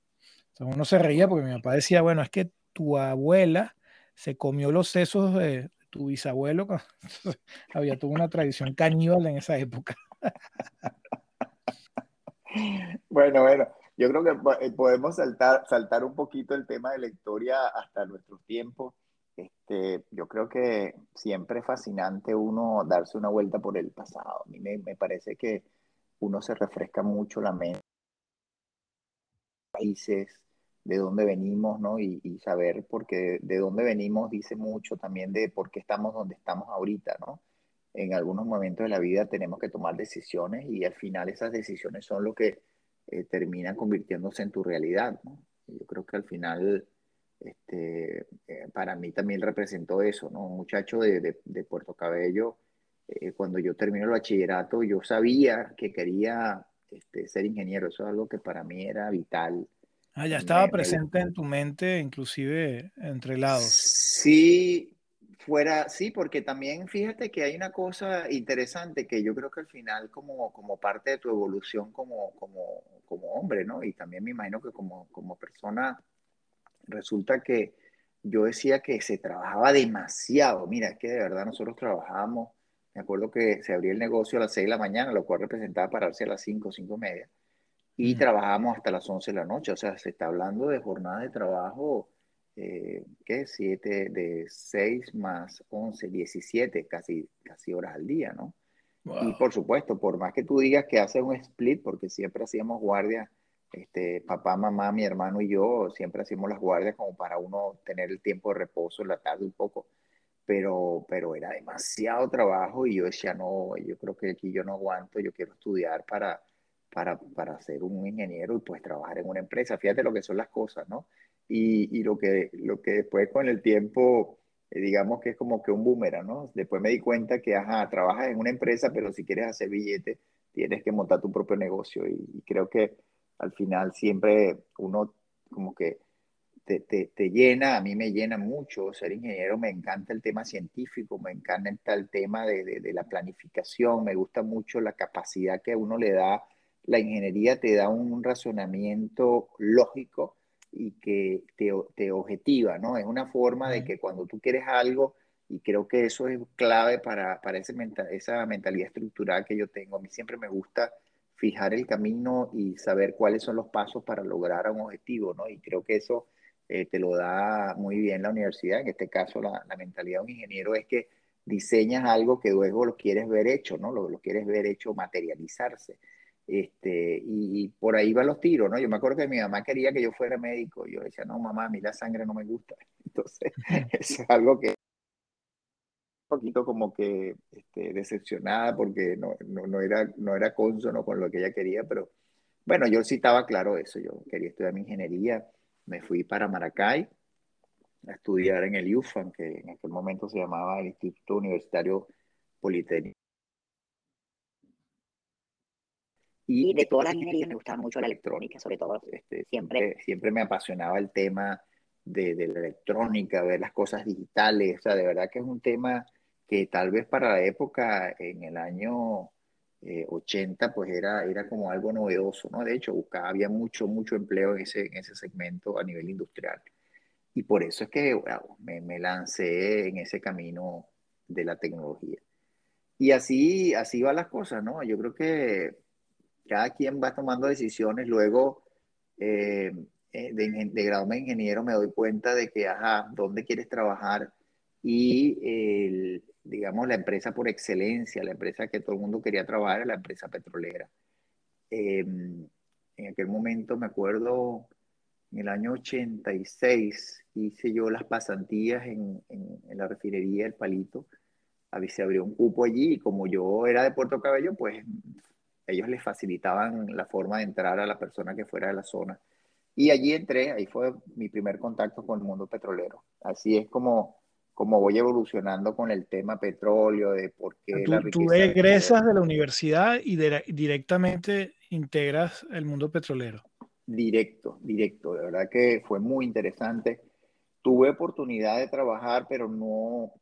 Entonces uno se reía porque mi papá decía, bueno, es que tu abuela se comió los sesos de tu bisabuelo. Había tuvo una tradición caníbal en esa época. Bueno, bueno, yo creo que eh, podemos saltar, saltar un poquito el tema de la historia hasta nuestros tiempos. Este, yo creo que siempre es fascinante uno darse una vuelta por el pasado. A mí me, me parece que uno se refresca mucho la mente, países, de dónde venimos, ¿no? Y, y, saber, porque de dónde venimos dice mucho también de por qué estamos donde estamos ahorita, ¿no? En algunos momentos de la vida tenemos que tomar decisiones y al final esas decisiones son lo que eh, terminan convirtiéndose en tu realidad, ¿no? Yo creo que al final, este, eh, para mí también representó eso, ¿no? Un muchacho de, de, Puerto Cabello, eh, cuando yo terminé el bachillerato, yo sabía que quería este, ser ingeniero, eso es algo que para mí era vital Ah, ya estaba presente en tu mente, inclusive entre lados. Sí, fuera, sí, porque también fíjate que hay una cosa interesante que yo creo que al final como, como parte de tu evolución como, como, como hombre, ¿no? Y también me imagino que como, como persona, resulta que yo decía que se trabajaba demasiado. Mira, es que de verdad nosotros trabajábamos, me acuerdo que se abría el negocio a las 6 de la mañana, lo cual representaba pararse a las 5, 5 y media y trabajamos hasta las 11 de la noche. O sea, se está hablando de jornadas de trabajo, eh, ¿qué? 7, de 6 más 11, 17, casi, casi horas al día, ¿no? Y por supuesto, por más que tú digas que haces un split, porque siempre hacíamos guardias, este, papá, mamá, mi hermano y yo, siempre hacíamos las guardias como para uno tener el tiempo de reposo en la tarde un poco, pero, pero era demasiado trabajo y yo decía, no, yo creo que aquí yo no aguanto, yo quiero estudiar para, para, para ser un ingeniero y pues trabajar en una empresa. Fíjate lo que son las cosas, ¿no? Y, y lo, que, lo que después con el tiempo, eh, digamos que es como que un boomerang, ¿no? Después me di cuenta que, ajá, trabajas en una empresa, pero si quieres hacer billete, tienes que montar tu propio negocio. Y, creo que al final siempre uno como que te, te, te, llena, a mí me llena mucho ser ingeniero, me encanta el tema científico, me encanta el tema de, de, de la planificación, me gusta mucho la capacidad que uno le da la ingeniería te da un razonamiento lógico y que te, objetiva, ¿no? Es una forma de que cuando tú quieres algo, y creo que eso es clave para, para ese esa mentalidad estructural que yo tengo, a mí siempre me gusta fijar el camino y saber cuáles son los pasos para lograr un objetivo, ¿no? Y creo que eso eh, te lo da muy bien la universidad, en este caso la, mentalidad de un ingeniero es que diseñas algo que luego lo quieres ver hecho, ¿no? Lo, lo quieres ver hecho materializarse. Este, y, por ahí van los tiros, ¿no? Yo me acuerdo que mi mamá quería que yo fuera médico. Yo decía, no, mamá, a mí la sangre no me gusta. Entonces, eso es algo que poquito como que este, decepcionada porque no, no, no, era, no era consono con lo que ella quería, pero bueno, yo sí estaba claro eso. Yo quería estudiar mi ingeniería. Me fui para Maracay a estudiar en el UFAN, que en aquel momento se llamaba el Instituto Universitario Politécnico Y de todas las ingenierías me gustaba mucho la electrónica, sobre todo. Este, siempre, siempre me apasionaba el tema de, de, la electrónica, ver las cosas digitales. O sea, de verdad que es un tema que tal vez para la época, en el año 80, eh, pues era, era como algo novedoso, ¿no? De hecho, buscaba, había mucho, mucho empleo en ese, en ese segmento a nivel industrial. Y por eso es que me, me lancé en ese camino de la tecnología. Y así, así van las cosas, ¿no? Yo creo que cada quien va tomando decisiones. Luego, eh, eh, de, de graduarme ingeniero, me doy cuenta de que, ajá, ¿dónde quieres trabajar? Y, el, digamos, la empresa por excelencia, la empresa que todo el mundo quería trabajar, la empresa petrolera. Em, en aquel momento, me acuerdo, en el año 86, hice yo las pasantías en, en, la refinería El Palito. A se abrió un cupo allí y como yo era de Puerto Cabello, pues ellos les facilitaban la forma de entrar a la persona que fuera de la zona. Y allí entré, ahí fue mi primer contacto con el mundo petrolero. Así es como, como voy evolucionando con el tema petróleo, de por qué tú, la Tú egresas de la universidad y directamente integras el mundo petrolero. Directo, directo. De verdad que fue muy interesante. tuve oportunidad de trabajar, pero no,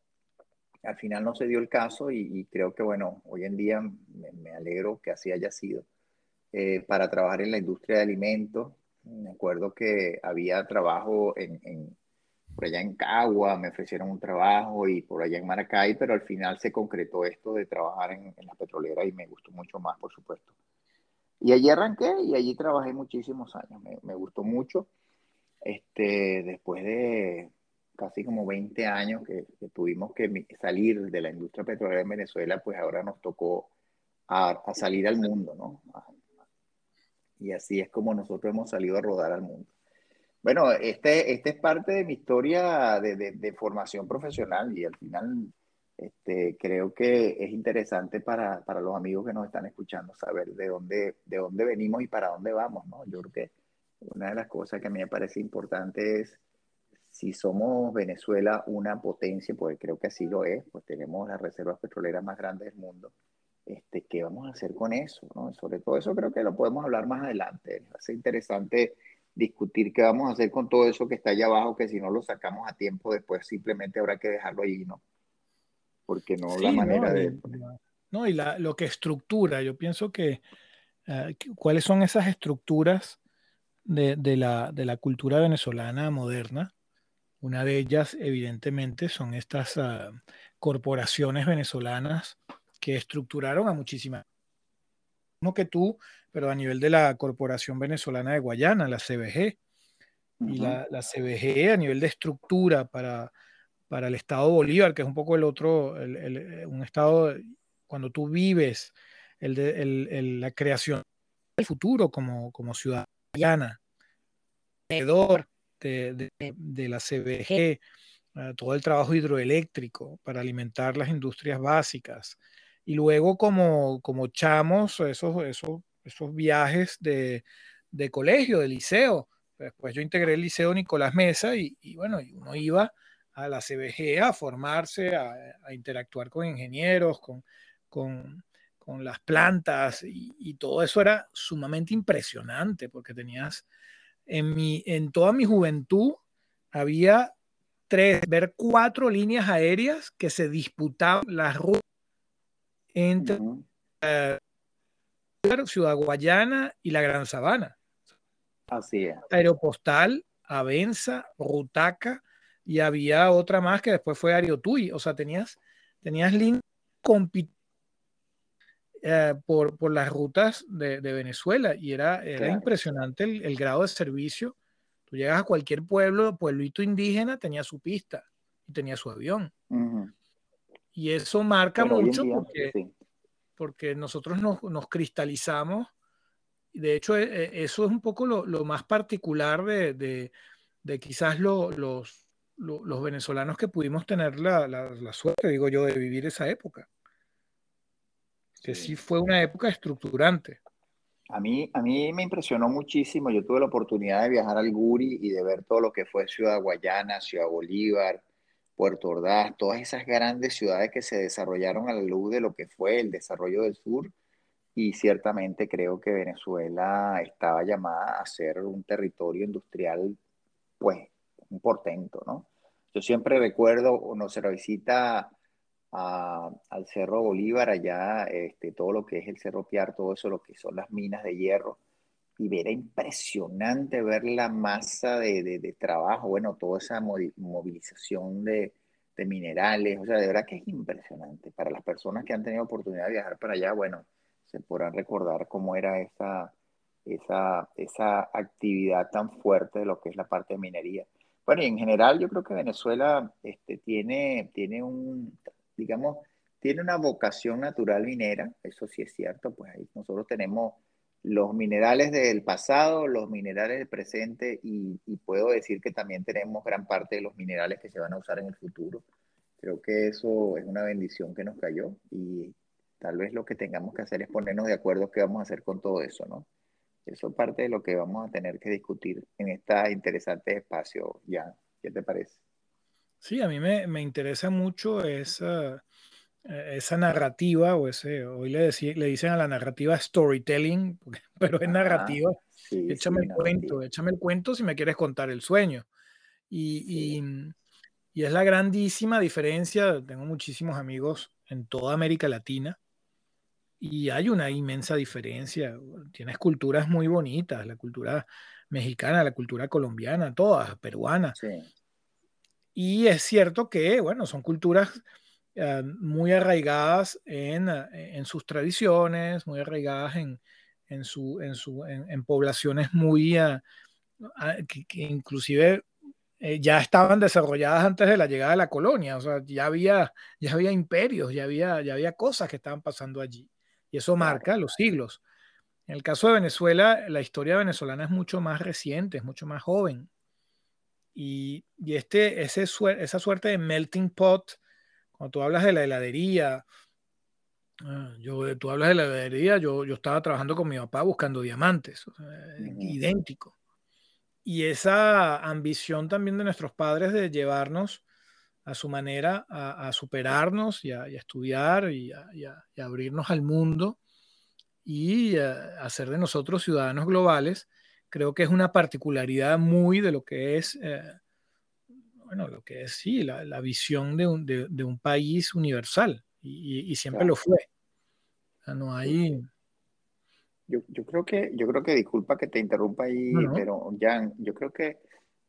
al final no se dio el caso y, creo que, bueno, hoy en día me, alegro que así haya sido. Eh, para trabajar en la industria de alimentos, me acuerdo que había trabajo en, por allá en Cagua, me ofrecieron un trabajo y por allá en Maracay, pero al final se concretó esto de trabajar en, en la petrolera y me gustó mucho más, por supuesto. Y allí arranqué y allí trabajé muchísimos años, me, me gustó mucho. Este, después de casi como 20 años que, tuvimos que salir de la industria petrolera en Venezuela, pues ahora nos tocó a, salir al mundo, ¿no? Y así es como nosotros hemos salido a rodar al mundo. Bueno, este, este es parte de mi historia de, de, formación profesional y al final este, creo que es interesante para, para, los amigos que nos están escuchando saber de dónde, de dónde venimos y para dónde vamos, ¿no? Yo creo que una de las cosas que a mí me parece importante es si somos Venezuela una potencia, pues creo que así lo es, pues tenemos las reservas petroleras más grandes del mundo, este, ¿qué vamos a hacer con eso? ¿no? Sobre todo eso creo que lo podemos hablar más adelante. Ser interesante discutir qué vamos a hacer con todo eso que está allá abajo, que si no lo sacamos a tiempo, después simplemente habrá que dejarlo ahí, ¿no? Porque no la manera de... No, y la, lo que estructura, yo pienso que, uh, cuáles son esas estructuras de, de, la, de la cultura venezolana moderna, una de ellas, evidentemente, son estas uh, corporaciones venezolanas que estructuraron a muchísimas. No que tú, pero a nivel de la Corporación Venezolana de Guayana, la CBG. Y la, la, CBG a nivel de estructura para, para el Estado Bolívar, que es un poco el otro, el, el, un Estado, cuando tú vives el de, el, la creación del futuro como, como ciudadana, de, de, la CBG, eh, todo el trabajo hidroeléctrico para alimentar las industrias básicas. Y luego como, como chamos, esos, esos, esos viajes de, de colegio, de liceo. Después yo integré el liceo Nicolás Mesa y, y bueno, uno iba a la CBG a formarse, a, a interactuar con ingenieros, con, con, con las plantas y, y, todo eso era sumamente impresionante porque tenías en, mi, en toda mi juventud había tres, ver cuatro líneas aéreas que se disputaban las rutas entre Ciudad Guayana y la Gran Sabana. Así es. Aeropostal, Avenza, Rutaca y había otra más que después fue Ariotuy. O sea, tenías, tenías líneas compitiendo eh, por, por, las rutas de, de, Venezuela y era, era claro. impresionante el, el, grado de servicio. Tú llegas a cualquier pueblo, pueblito indígena, tenía su pista y tenía su avión. Uh -huh. Y eso marca Pero mucho día, porque, sí. Porque nosotros nos, nos, cristalizamos. De hecho, e, e, eso es un poco lo, lo más particular de, de, de quizás lo, los, lo, los venezolanos que pudimos tener la, la, la suerte, digo yo, de vivir esa época que sí. sí fue una época estructurante. A mí, a mí me impresionó muchísimo. Yo tuve la oportunidad de viajar al Guri y de ver todo lo que fue Ciudad Guayana, Ciudad Bolívar, Puerto Ordaz, todas esas grandes ciudades que se desarrollaron a la luz de lo que fue el desarrollo del sur. Y ciertamente creo que Venezuela estaba llamada a ser un territorio industrial, pues, un portento, ¿no? Yo siempre recuerdo nuestra visita a, al Cerro Bolívar, allá este, todo lo que es el Cerro Piar, todo eso, lo que son las minas de hierro. Y era impresionante ver la masa de, de, de trabajo, bueno, toda esa movilización de, de, minerales, o sea, de verdad que es impresionante. Para las personas que han tenido oportunidad de viajar para allá, bueno, se podrán recordar cómo era esa, esa, esa actividad tan fuerte de lo que es la parte de minería. Bueno, y en general yo creo que Venezuela este, tiene, tiene un, digamos, tiene una vocación natural minera, eso sí es cierto, pues ahí nosotros tenemos los minerales del pasado, los minerales del presente y, puedo decir que también tenemos gran parte de los minerales que se van a usar en el futuro. Creo que eso es una bendición que nos cayó y tal vez lo que tengamos que hacer es ponernos de acuerdo qué vamos a hacer con todo eso, ¿no? Eso es parte de lo que vamos a tener que discutir en este interesante espacio, ya. ¿Qué te parece? Sí, a mí me, me interesa mucho esa, esa narrativa, o ese, hoy le, decí, le dicen a la narrativa storytelling, pero es narrativa. Sí, échame sí, el narrativa. cuento, échame el cuento si me quieres contar el sueño. Y, y, es la grandísima diferencia. Tengo muchísimos amigos en toda América Latina y hay una inmensa diferencia. Tienes culturas muy bonitas, la cultura mexicana, la cultura colombiana, todas, peruana. Y es cierto que, bueno, son culturas eh, muy arraigadas en, en, sus tradiciones, muy arraigadas en, en, su, en, su, en, poblaciones muy, uh, que, que, inclusive eh, ya estaban desarrolladas antes de la llegada de la colonia, o sea, ya había, ya había imperios, ya había, ya había cosas que estaban pasando allí, y eso marca los siglos. En el caso de Venezuela, la historia venezolana es mucho más reciente, es mucho más joven. Y, y este, ese, esa suerte de melting pot, cuando tú hablas de la heladería, Ah, yo, tú hablas de la heladería, yo, yo estaba trabajando con mi papá buscando diamantes, idéntico. Y esa ambición también de nuestros padres de llevarnos a su manera a, superarnos y a, estudiar y, a, abrirnos al mundo y hacer de nosotros ciudadanos globales, creo que es una particularidad muy de lo que es, eh, bueno, lo que es, sí, la, visión de un, de un país universal y, siempre lo fue. no hay... Yo, yo, creo que, yo creo que, disculpa que te interrumpa ahí, pero Jan, yo creo que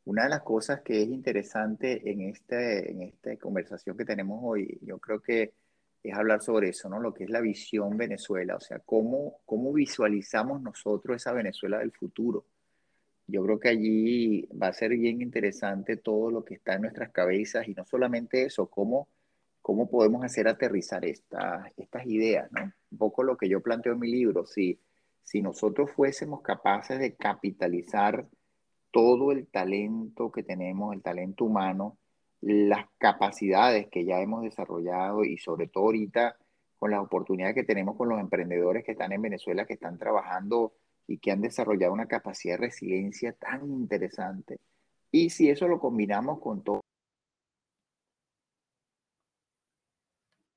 una de las cosas que es interesante en, este, en esta conversación que tenemos hoy, yo creo que es hablar sobre eso, ¿no? Lo que es la visión Venezuela, o sea, cómo, cómo visualizamos nosotros esa Venezuela del futuro. Yo creo que allí va a ser bien interesante todo lo que está en nuestras cabezas y no solamente eso, cómo cómo podemos hacer aterrizar estas ideas, ¿no? Un poco lo que yo planteo en mi libro, si, si nosotros fuésemos capaces de capitalizar todo el talento que tenemos, el talento humano, las capacidades que ya hemos desarrollado y sobre todo ahorita con las oportunidades que tenemos con los emprendedores que están en Venezuela, que están trabajando y que han desarrollado una capacidad de resiliencia tan interesante. Y si eso lo combinamos con todo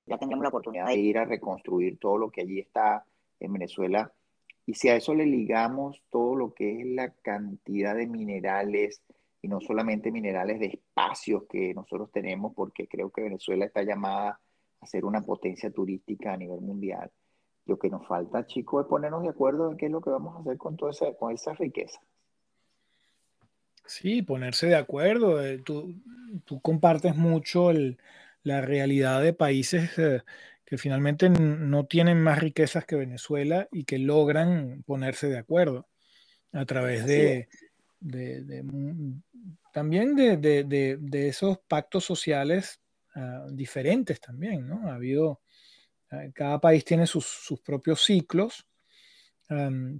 ya tendremos la oportunidad de ir a reconstruir todo lo que allí está en Venezuela. Y si a eso le ligamos todo lo que es la cantidad de minerales, y no solamente minerales de espacios que nosotros tenemos, porque creo que Venezuela está llamada a ser una potencia turística a nivel mundial. Lo que nos falta, chicos, es ponernos de acuerdo en qué es lo que vamos a hacer con toda esa, con esa riqueza. Sí, ponerse de acuerdo. Eh, tú, tú compartes mucho el, la realidad de países eh, que finalmente no tienen más riquezas que Venezuela y que logran ponerse de acuerdo a través de, también de, esos pactos sociales ah, diferentes también, ¿no? Ha habido, cada país tiene sus, propios ciclos.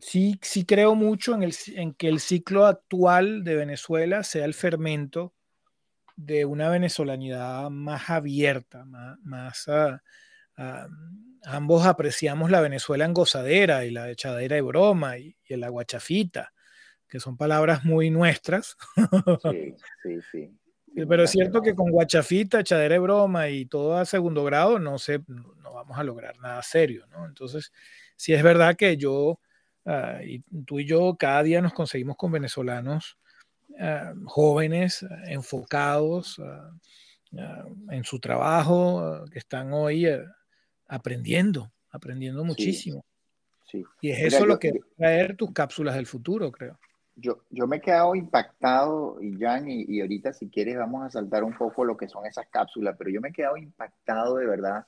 sí, sí creo mucho en, el, en que el ciclo actual de Venezuela sea el fermento de una venezolanidad más abierta, más, ah, ambos apreciamos la Venezuela en gozadera y la echadera de broma y, el aguachafita, que son palabras muy nuestras. Sí, sí, sí. Pero es cierto que con guachafita, echadera de broma y todo a segundo grado no, sé, no vamos a lograr nada serio, ¿no? Entonces, sí es verdad que yo, ah, y tú y yo, cada día nos conseguimos con venezolanos eh, jóvenes eh, enfocados eh, en su trabajo, que están hoy aprendiendo, aprendiendo muchísimo. Sí, Y es eso lo que va a traer tus cápsulas del futuro, creo. Yo, yo me he quedado impactado, Jan, y, y, ahorita si quieres vamos a saltar un poco lo que son esas cápsulas, pero yo me he quedado impactado de verdad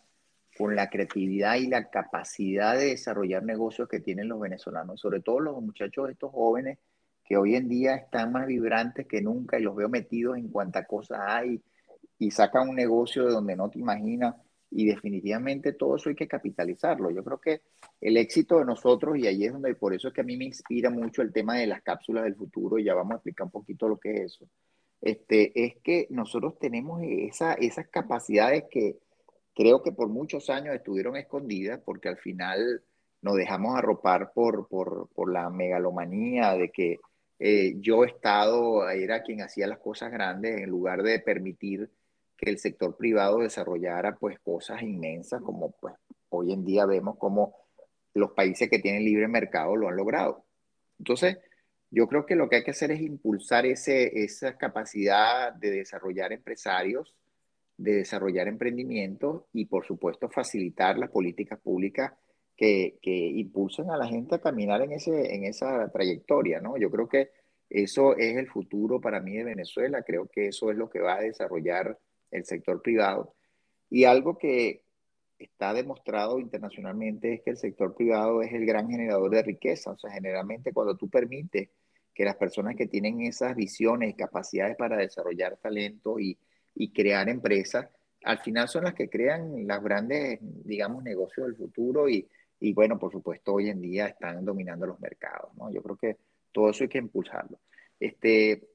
con la creatividad y la capacidad de desarrollar negocios que tienen los venezolanos, sobre todo los muchachos, estos jóvenes que hoy en día están más vibrantes que nunca y los veo metidos en cuanta cosa hay y sacan un negocio de donde no te imaginas y definitivamente todo eso hay que capitalizarlo. Yo creo que el éxito de nosotros, y ahí es donde por eso es que a mí me inspira mucho el tema de las cápsulas del futuro, y ya vamos a explicar un poquito lo que es eso, este, es que nosotros tenemos esa, esas capacidades que creo que por muchos años estuvieron escondidas, porque al final nos dejamos arropar por, por, por la megalomanía de que eh, yo estado, era quien hacía las cosas grandes en lugar de permitir que el sector privado desarrollara pues cosas inmensas como pues hoy en día vemos como los países que tienen libre mercado lo han logrado. Entonces, yo creo que lo que hay que hacer es impulsar ese, esa capacidad de desarrollar empresarios, de desarrollar emprendimientos y, por supuesto, facilitar las políticas públicas que, que impulsen a la gente a caminar en, ese, en esa trayectoria, ¿no? Yo creo que eso es el futuro para mí de Venezuela, creo que eso es lo que va a desarrollar el sector privado. Y algo que está demostrado internacionalmente es que el sector privado es el gran generador de riqueza, o sea, generalmente cuando tú permites que las personas que tienen esas visiones y capacidades para desarrollar talento y, y crear empresas, al final son las que crean los grandes, digamos, negocios del futuro y, y, bueno, por supuesto, hoy en día están dominando los mercados, ¿no? Yo creo que todo eso hay que impulsarlo. Este,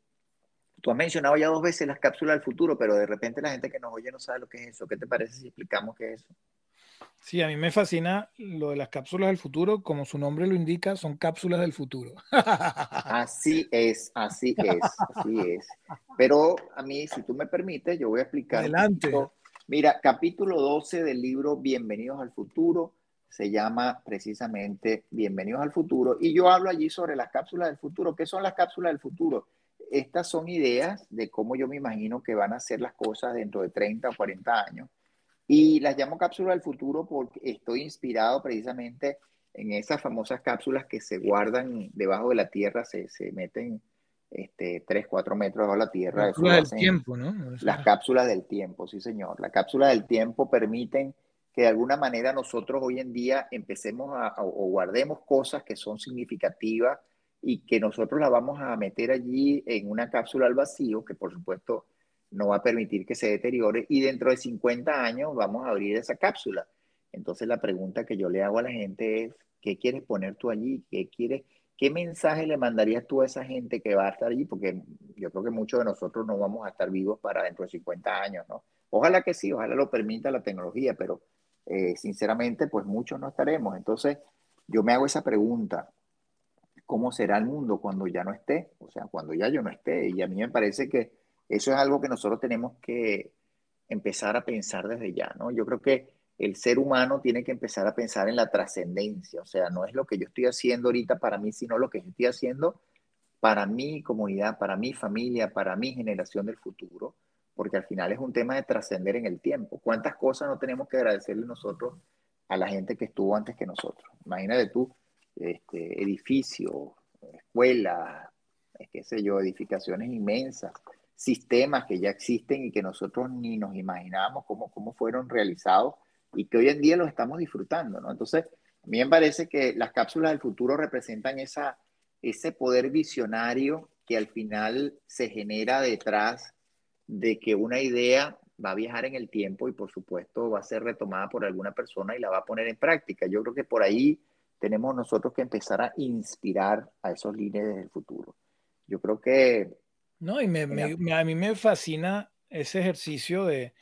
tú has mencionado ya dos veces las cápsulas del futuro, pero de repente la gente que nos oye no sabe lo que es eso. ¿Qué te parece si explicamos qué es eso? Sí, a mí me fascina lo de las cápsulas del futuro, como su nombre lo indica, son cápsulas del futuro. Así es, así es, así es. Pero a mí, si tú me permites, yo voy a explicar. Adelante. Mira, capítulo 12 del libro Bienvenidos al futuro se llama precisamente Bienvenidos al futuro y yo hablo allí sobre las cápsulas del futuro. ¿Qué son las cápsulas del futuro? Estas son ideas de cómo yo me imagino que van a ser las cosas dentro de 30 o 40 años y las llamo cápsulas del futuro porque estoy inspirado precisamente en esas famosas cápsulas que se guardan debajo de la tierra, se, se meten este, 3, 4 metros debajo de la tierra. Las cápsulas del tiempo, ¿no? Las cápsulas del tiempo, sí señor. Las cápsulas del tiempo permiten que de alguna manera nosotros hoy en día empecemos a, a, o guardemos cosas que son significativas y que nosotros las vamos a meter allí en una cápsula al vacío, que por supuesto no va a permitir que se deteriore y dentro de 50 años vamos a abrir esa cápsula. Entonces la pregunta que yo le hago a la gente es, ¿qué quieres poner tú allí? ¿Qué quieres? ¿Qué mensaje le mandarías tú a esa gente que va a estar allí? Porque yo creo que muchos de nosotros no vamos a estar vivos para dentro de 50 años, ¿no? Ojalá que sí, ojalá lo permita la tecnología, pero eh, sinceramente, pues muchos no estaremos. Entonces, yo me hago esa pregunta, ¿cómo será el mundo cuando ya no esté? O sea, cuando ya yo no esté. Y a mí me parece que eso es algo que nosotros tenemos que empezar a pensar desde ya, ¿no? Yo creo que el ser humano tiene que empezar a pensar en la trascendencia, o sea, no es lo que yo estoy haciendo ahorita para mí, sino lo que yo estoy haciendo para mi comunidad, para mi familia, para mi generación del futuro, porque al final es un tema de trascender en el tiempo. ¿Cuántas cosas no tenemos que agradecerle nosotros a la gente que estuvo antes que nosotros? Imagínate tú, este, edificios, escuelas, qué sé yo, edificaciones inmensas, sistemas que ya existen y que nosotros ni nos imaginábamos cómo, cómo fueron realizados y que hoy en día los estamos disfrutando, ¿no? Entonces, a mí me parece que las cápsulas del futuro representan esa, ese poder visionario que al final se genera detrás de que una idea va a viajar en el tiempo y por supuesto va a ser retomada por alguna persona y la va a poner en práctica. Yo creo que por ahí tenemos nosotros que empezar a inspirar a esos líderes del futuro. Yo creo que no, y me, me, a mí me fascina ese ejercicio de,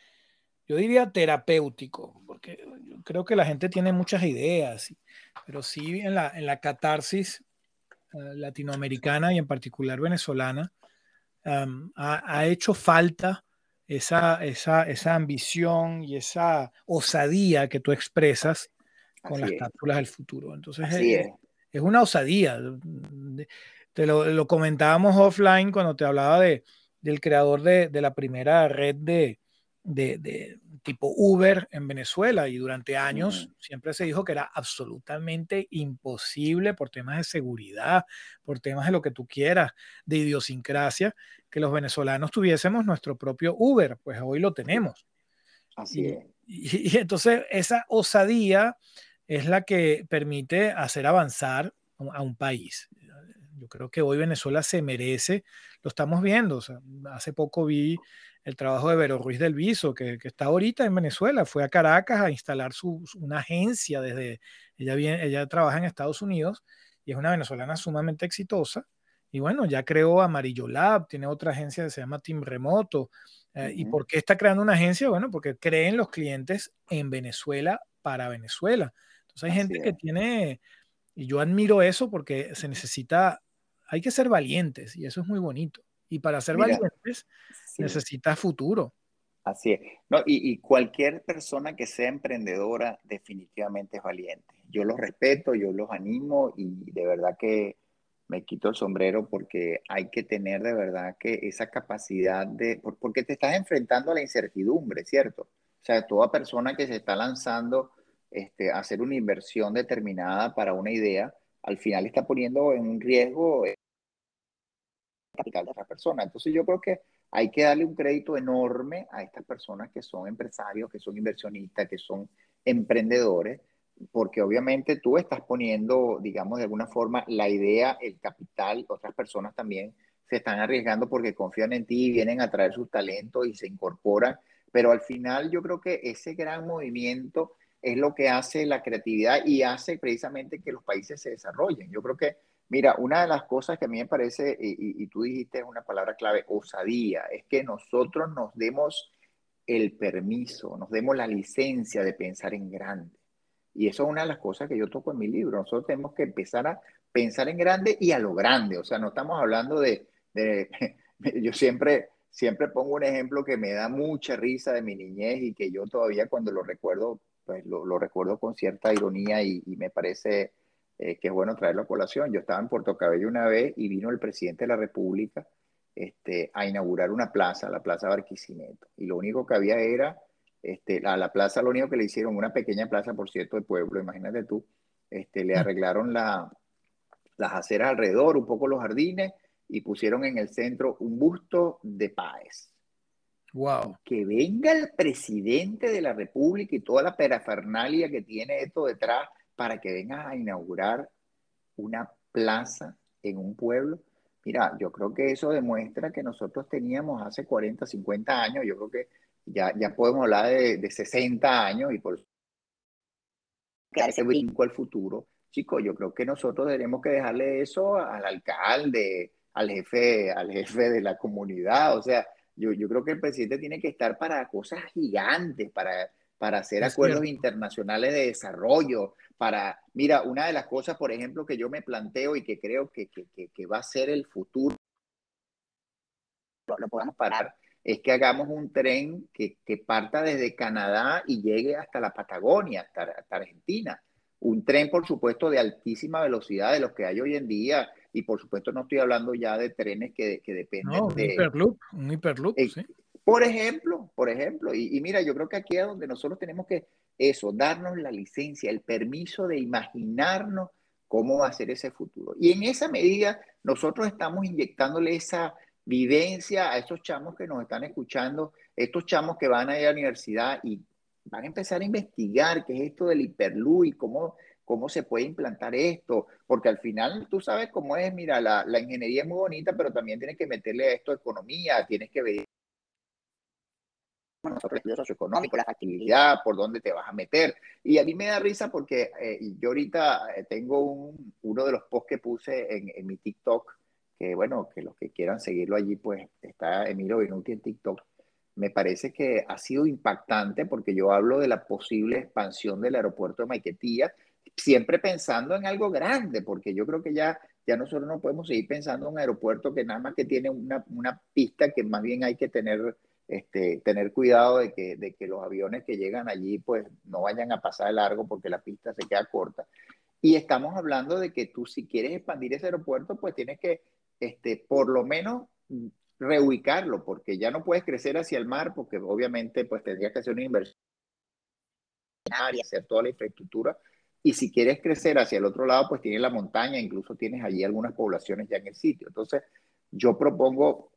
yo diría terapéutico, porque yo creo que la gente tiene muchas ideas, pero sí en la, en la catarsis uh, latinoamericana y en particular venezolana, um, ha, ha, hecho falta esa, esa, esa, ambición y esa osadía que tú expresas con Así las cápsulas del futuro. Entonces, es, es. es, una osadía. Te lo, lo, comentábamos offline cuando te hablaba de, del creador de, de la primera red de, de, tipo Uber en Venezuela y durante años siempre se dijo que era absolutamente imposible por temas de seguridad, por temas de lo que tú quieras, de idiosincrasia, que los venezolanos tuviésemos nuestro propio Uber, pues hoy lo tenemos. Así es. Y, y, entonces esa osadía es la que permite hacer avanzar a un país. Yo creo que hoy Venezuela se merece, lo estamos viendo. O sea, hace poco vi el trabajo de Vero Ruiz del Viso, que, que, está ahorita en Venezuela, fue a Caracas a instalar su, una agencia desde, ella, viene, ella trabaja en Estados Unidos y es una venezolana sumamente exitosa. Y bueno, ya creó Amarillo Lab, tiene otra agencia que se llama Team Remoto. Eh, uh -huh. ¿Y por qué está creando una agencia? Bueno, porque creen los clientes en Venezuela para Venezuela. Entonces hay Así gente es. que tiene, y yo admiro eso porque se necesita hay que ser valientes y eso es muy bonito. Y para ser Mira, valientes sí. necesitas futuro. Así es. No, y, y, cualquier persona que sea emprendedora definitivamente es valiente. Yo los respeto, yo los animo y de verdad que me quito el sombrero porque hay que tener de verdad que esa capacidad de, porque te estás enfrentando a la incertidumbre, ¿cierto? O sea, toda persona que se está lanzando este, hacer una inversión determinada para una idea, al final está poniendo en un riesgo el capital de otra persona. Entonces yo creo que hay que darle un crédito enorme a estas personas que son empresarios, que son inversionistas, que son emprendedores, porque obviamente tú estás poniendo, digamos, de alguna forma la idea, el capital, otras personas también se están arriesgando porque confían en ti y vienen a traer sus talentos y se incorporan, pero al final yo creo que ese gran movimiento es lo que hace la creatividad y hace precisamente que los países se desarrollen. Yo creo que, mira, una de las cosas que a mí me parece, y, y tú dijiste una palabra clave, osadía, es que nosotros nos demos el permiso, nos demos la licencia de pensar en grande. Y eso es una de las cosas que yo toco en mi libro. Nosotros tenemos que empezar a pensar en grande y a lo grande. O sea, no estamos hablando de, yo siempre, siempre pongo un ejemplo que me da mucha risa de mi niñez y que yo todavía cuando lo recuerdo, pues lo, recuerdo con cierta ironía y, me parece eh, que es bueno traerlo a colación. Yo estaba en Puerto Cabello una vez y vino el presidente de la República este, a inaugurar una plaza, la Plaza Barquisimeto. Y lo único que había era este, a la plaza lo único que le hicieron, una pequeña plaza, por cierto, de pueblo, imagínate tú, este, le mm. arreglaron la, las aceras alrededor, un poco los jardines, y pusieron en el centro un busto de Páez. Wow. Que venga el presidente de la República y toda la perafernalia que tiene esto detrás para que venga a inaugurar una plaza en un pueblo. Mira, yo creo que eso demuestra que nosotros teníamos hace 40, 50 años, yo creo que ya, ya podemos hablar de, de 60 años y por ese brinco al futuro. Chicos, yo creo que nosotros tenemos que dejarle eso al alcalde, al jefe, al jefe de la comunidad. O sea, yo, yo creo que el presidente tiene que estar para cosas gigantes, para, para hacer acuerdos internacionales de desarrollo, para, mira, una de las cosas, por ejemplo, que yo me planteo y que creo que, que, que, va a ser el futuro, lo podemos parar es que hagamos un tren que, que, parta desde Canadá y llegue hasta la Patagonia, hasta, Argentina. Un tren, por supuesto, de altísima velocidad de los que hay hoy en día. Y por supuesto, no estoy hablando ya de trenes que, que dependen un de. Hyperloop, un hiperloop, eh, sí. Por ejemplo, por ejemplo. Y, y mira, yo creo que aquí es donde nosotros tenemos que eso, darnos la licencia, el permiso de imaginarnos cómo va a ser ese futuro. Y en esa medida, nosotros estamos inyectándole esa vivencia a estos chamos que nos están escuchando, estos chamos que van a ir a la universidad y van a empezar a investigar qué es esto del hiperlú y cómo, cómo se puede implantar esto, porque al final tú sabes cómo es, mira, la, la ingeniería es muy bonita, pero también tienes que meterle a esto economía, tienes que ver los estudios socioeconómicos, la factibilidad, por dónde te vas a meter. Y a mí me da risa porque eh, yo ahorita eh, tengo un, uno de los posts que puse en, en mi TikTok, que bueno, que los que quieran seguirlo allí, pues está Emilio Benuti en TikTok. Me parece que ha sido impactante porque yo hablo de la posible expansión del aeropuerto de Maiquetía, siempre pensando en algo grande, porque yo creo que ya, ya nosotros no podemos seguir pensando en un aeropuerto que nada más que tiene una, una pista que más bien hay que tener, este, tener cuidado de que, de que los aviones que llegan allí pues no vayan a pasar de largo porque la pista se queda corta. Y estamos hablando de que tú si quieres expandir ese aeropuerto pues tienes que este, por lo menos reubicarlo, porque ya no puedes crecer hacia el mar, porque obviamente pues tendrías que hacer una inversión y hacer toda la infraestructura. Y si quieres crecer hacia el otro lado, pues tienes la montaña, incluso tienes allí algunas poblaciones ya en el sitio. Entonces, yo propongo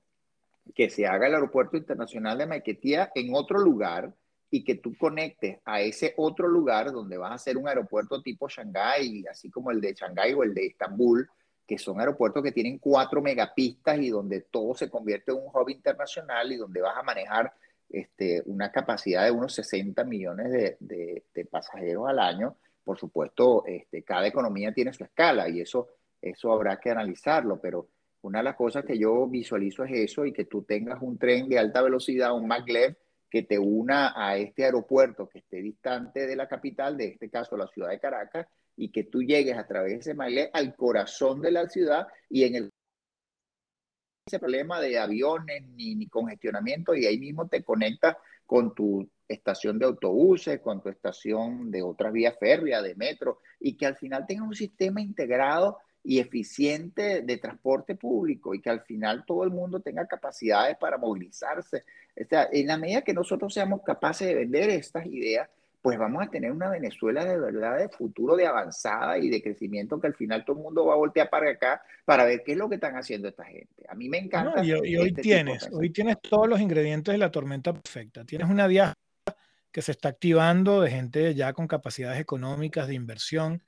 que se haga el aeropuerto internacional de Maiquetía en otro lugar y que tú conectes a ese otro lugar donde vas a hacer un aeropuerto tipo Shanghái, así como el de Shanghái o el de Estambul, que son aeropuertos que tienen cuatro megapistas y donde todo se convierte en un hub internacional y donde vas a manejar este, una capacidad de unos 60 millones de, de, pasajeros al año. Por supuesto, este, cada economía tiene su escala y eso, eso habrá que analizarlo, pero una de las cosas que yo visualizo es eso y que tú tengas un tren de alta velocidad, un maglev, que te una a este aeropuerto que esté distante de la capital, de este caso la ciudad de Caracas, y que tú llegues a través de ese maile al corazón de la ciudad y en el ese problema de aviones ni, ni congestionamiento y ahí mismo te conectas con tu estación de autobuses, con tu estación de otras vías férreas, de metro, y que al final tenga un sistema integrado y eficiente de transporte público y que al final todo el mundo tenga capacidades para movilizarse. O sea, en la medida que nosotros seamos capaces de vender estas ideas, pues vamos a tener una Venezuela de verdad de futuro, de avanzada y de crecimiento que al final todo el mundo va a voltear para acá para ver qué es lo que están haciendo esta gente. A mí me encanta. y, hoy este tienes, hoy tienes todos los ingredientes de la tormenta perfecta. Tienes una diáspora que se está activando de gente ya con capacidades económicas de inversión,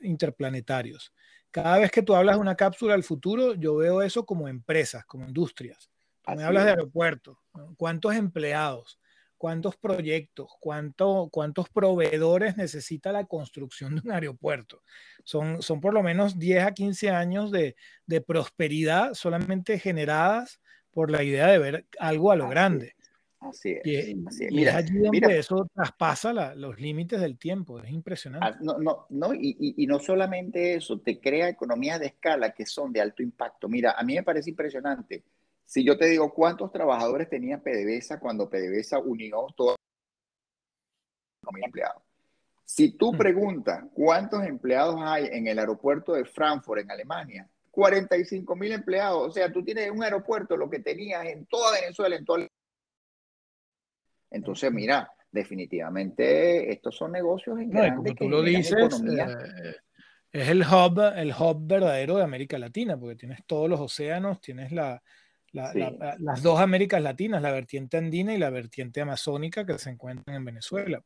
interplanetarios. Cada vez que tú hablas de una cápsula al futuro, yo veo eso como empresas, como industrias. me hablas de aeropuertos, ¿cuántos empleados? cuántos proyectos, cuánto, cuántos proveedores necesita la construcción de un aeropuerto. Son, son por lo menos 10 a 15 años de, de prosperidad solamente generadas por la idea de ver algo a lo grande. Así es. así es. Mira, allí donde eso traspasa los límites del tiempo. Es impresionante. Ah, no, no, no y, y, no solamente eso, te crea economías de escala que son de alto impacto. Mira, a mí me parece impresionante si yo te digo cuántos trabajadores tenía PDVSA cuando PDVSA unió todos los empleados. Si tú hmm. preguntas cuántos empleados hay en el aeropuerto de Frankfurt, en Alemania, 45 mil empleados. O sea, tú tienes un aeropuerto, lo que tenías en toda Venezuela, en toda... Entonces, mira, definitivamente estos son negocios en no, como tú lo dices, eh, es el hub, el hub verdadero de América Latina, porque tienes todos los océanos, tienes la, las dos Américas Latinas, la vertiente andina y la vertiente amazónica que se encuentran en Venezuela.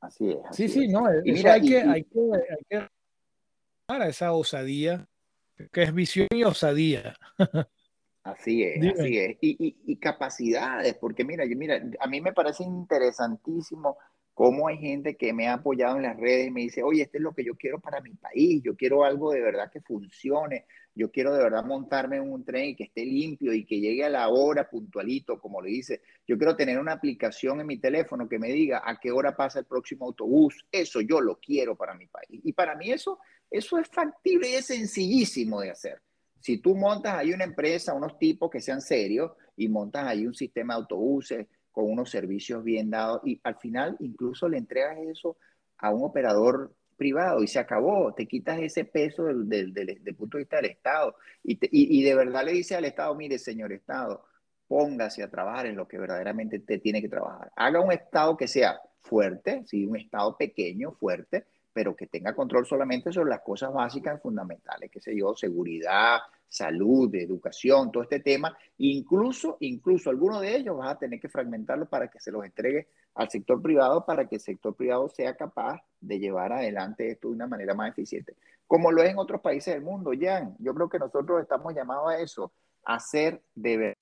Así es. sí, sí, no, hay, que, hay, que, hay que para esa osadía, que es visión y osadía. Así es, así es. Y, y, y, capacidades, porque mira, mira, a mí me parece interesantísimo cómo hay gente que me ha apoyado en las redes y me dice, oye, este es lo que yo quiero para mi país, yo quiero algo de verdad que funcione, yo quiero de verdad montarme en un tren y que esté limpio y que llegue a la hora puntualito, como le dice, yo quiero tener una aplicación en mi teléfono que me diga a qué hora pasa el próximo autobús, eso yo lo quiero para mi país. Y para mí eso, eso es factible y es sencillísimo de hacer. Si tú montas ahí una empresa, unos tipos que sean serios y montas ahí un sistema de autobuses, con unos servicios bien dados y al final incluso le entregas eso a un operador privado y se acabó, te quitas ese peso del, del, punto de vista del Estado y, y, de verdad le dice al Estado, mire señor Estado, póngase a trabajar en lo que verdaderamente te tiene que trabajar. Haga un Estado que sea fuerte, sí, un Estado pequeño, fuerte, pero que tenga control solamente sobre las cosas básicas y fundamentales, que sé yo, seguridad, salud, educación, todo este tema, incluso, incluso algunos de ellos vas a tener que fragmentarlo para que se los entregue al sector privado para que el sector privado sea capaz de llevar adelante esto de una manera más eficiente. Como lo es en otros países del mundo, Jan. Yo creo que nosotros estamos llamados a eso, a ser de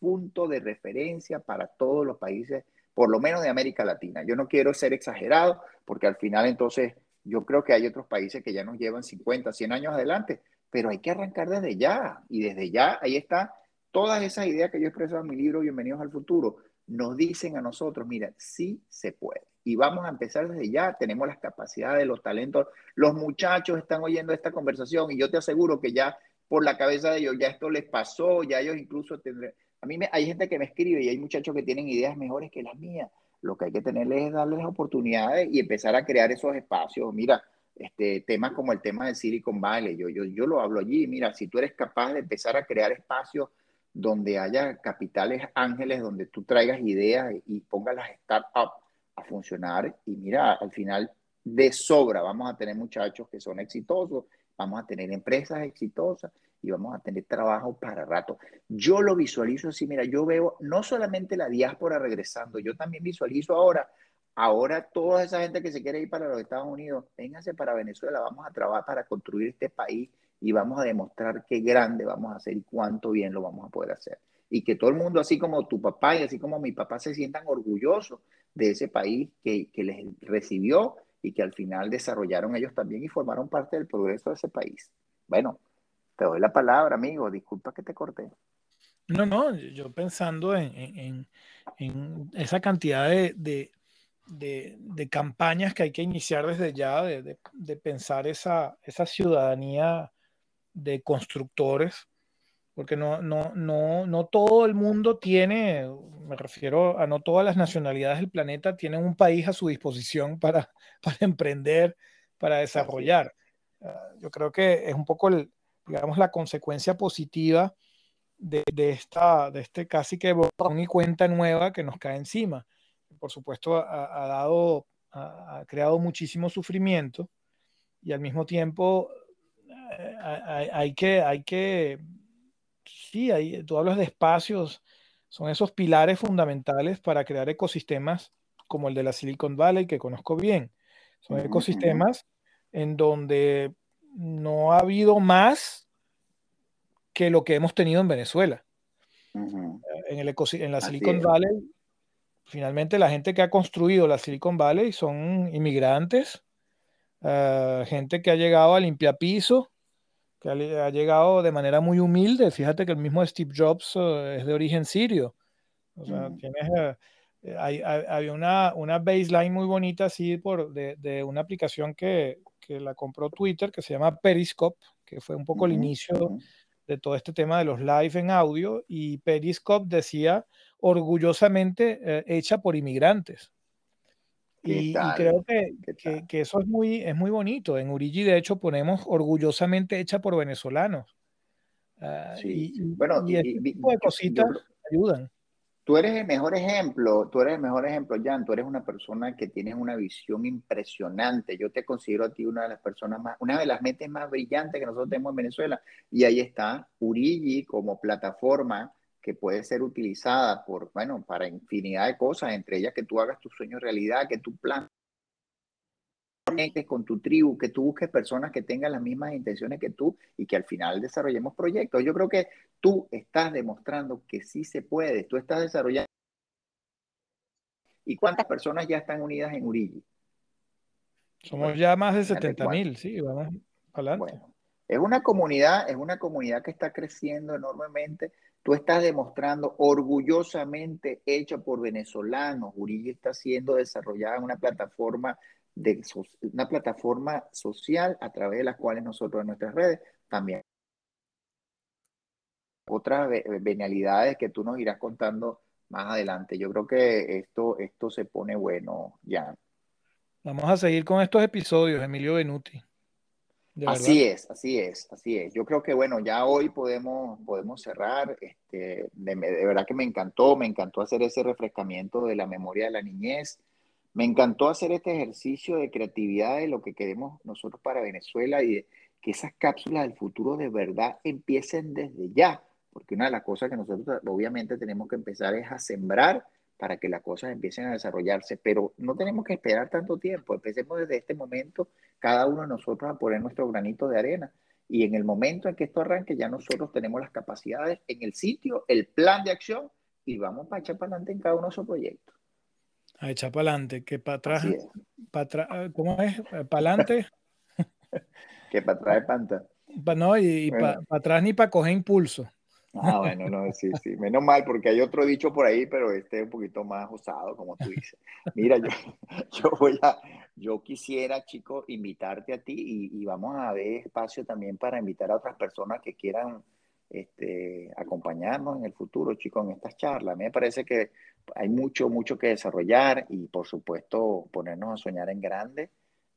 punto de referencia para todos los países, por lo menos de América Latina. Yo no quiero ser exagerado, porque al final entonces yo creo que hay otros países que ya nos llevan 50, 100 años adelante, pero hay que arrancar desde ya. Y desde ya, ahí está, todas esas ideas que yo he expresado en mi libro Bienvenidos al Futuro, nos dicen a nosotros, mira, sí se puede. Y vamos a empezar desde ya, tenemos las capacidades, los talentos, los muchachos están oyendo esta conversación y yo te aseguro que ya por la cabeza de ellos ya esto les pasó, ya ellos incluso tendrán... A mí hay gente que me escribe y hay muchachos que tienen ideas mejores que las mías. Lo que hay que tenerles es darles oportunidades y empezar a crear esos espacios. Mira, este, temas como el tema del Silicon Valley, yo, yo, yo lo hablo allí, mira, si tú eres capaz de empezar a crear espacios donde haya capitales ángeles, donde tú traigas ideas y pongas las startups a funcionar y mira, al final de sobra vamos a tener muchachos que son exitosos, vamos a tener empresas exitosas y vamos a tener trabajo para rato. Yo lo visualizo así, mira, yo veo no solamente la diáspora regresando, yo también visualizo ahora Ahora toda esa gente que se quiere ir para los Estados Unidos, vénganse para Venezuela, vamos a trabajar para construir este país y vamos a demostrar qué grande vamos a hacer y cuánto bien lo vamos a poder hacer. Y que todo el mundo, así como tu papá y así como mi papá, se sientan orgullosos de ese país que, que les recibió y que al final desarrollaron ellos también y formaron parte del progreso de ese país. Bueno, te doy la palabra, amigo. Disculpa que te corté. No, no, yo pensando en, en, esa cantidad de, de, campañas que hay que iniciar desde ya, de, pensar esa, esa, ciudadanía de constructores, porque no, no, no, no todo el mundo tiene, me refiero a no todas las nacionalidades del planeta tienen un país a su disposición para, para emprender para desarrollar. Ah, yo creo que es un poco, el, digamos, la consecuencia positiva de, esta, de este casi que borrón y cuenta nueva que nos cae encima. Por supuesto, ha, dado, ha, creado muchísimo sufrimiento y al mismo tiempo eh, hay, que, hay que, sí, hay, tú hablas de espacios, son esos pilares fundamentales para crear ecosistemas como el de la Silicon Valley, que conozco bien. Son ecosistemas en donde no ha habido más que lo que hemos tenido en Venezuela. en, el en la Silicon Valley, finalmente la gente que ha construido la Silicon Valley son inmigrantes, ah, gente que ha llegado a limpiar piso, que ha, llegado de manera muy humilde. Fíjate que el mismo Steve Jobs eh, es de origen sirio. O sea, tienes, eh, eh, hay, había una, una, baseline muy bonita así por, de, de una aplicación que, que, la compró Twitter que se llama Periscope, que fue un poco el inicio de todo este tema de los live en audio y Periscope decía orgullosamente hecha por inmigrantes. Y, creo que, que, eso es muy, es muy bonito. En Urigi, de hecho, ponemos orgullosamente hecha por venezolanos. Ah, sí. Y, bueno, y, este tipo de cositas ayudan. Tú eres el mejor ejemplo, tú eres el mejor ejemplo, Jan. Tú eres una persona que tienes una visión impresionante. Yo te considero a ti una de las personas más, una de las mentes más brillantes que nosotros tenemos en Venezuela. Y ahí está Urigi como plataforma que puede ser utilizada por, bueno, para infinidad de cosas, entre ellas que tú hagas tus sueños realidad, que tú plan con tu tribu, que tú busques personas que tengan las mismas intenciones que tú y que al final desarrollemos proyectos. Yo creo que tú estás demostrando que sí se puede, tú estás desarrollando. ¿Y cuántas personas ya están unidas en Urigi? Somos ya más de 70 mil, sí, vamos adelante. es una comunidad, es una comunidad que está creciendo enormemente Tú estás demostrando orgullosamente hecho por venezolanos. Urilla está siendo desarrollada en una plataforma, de, una plataforma social a través de las cuales nosotros en nuestras redes también. Otras venialidades que tú nos irás contando más adelante. Yo creo que esto, esto se pone bueno ya. Vamos a seguir con estos episodios, Emilio Benuti. Así es, así es, así es. Yo creo que bueno, ya hoy podemos, podemos cerrar. Este, de, verdad que me encantó, me encantó hacer ese refrescamiento de la memoria de la niñez. Me encantó hacer este ejercicio de creatividad de lo que queremos nosotros para Venezuela y que esas cápsulas del futuro de verdad empiecen desde ya, porque una de las cosas que nosotros obviamente tenemos que empezar es a sembrar para que las cosas empiecen a desarrollarse, pero no tenemos que esperar tanto tiempo, empecemos desde este momento cada uno de nosotros a poner nuestro granito de arena y en el momento en que esto arranque ya nosotros tenemos las capacidades en el sitio, el plan de acción y vamos para echar para adelante en cada uno de esos proyectos. A echar para adelante, que para atrás, para atrás, ¿cómo es? ¿Para adelante? que para atrás es panta. No, y, para atrás ni para coger impulso. Ah, bueno, no, sí, sí. Menos mal, porque hay otro dicho por ahí, pero este es un poquito más osado, como tú dices. Mira, yo, yo voy a, yo quisiera, chicos, invitarte a ti y, vamos a ver espacio también para invitar a otras personas que quieran este, acompañarnos en el futuro, chicos, en estas charlas. A mí me parece que hay mucho, mucho que desarrollar y, por supuesto, ponernos a soñar en grande.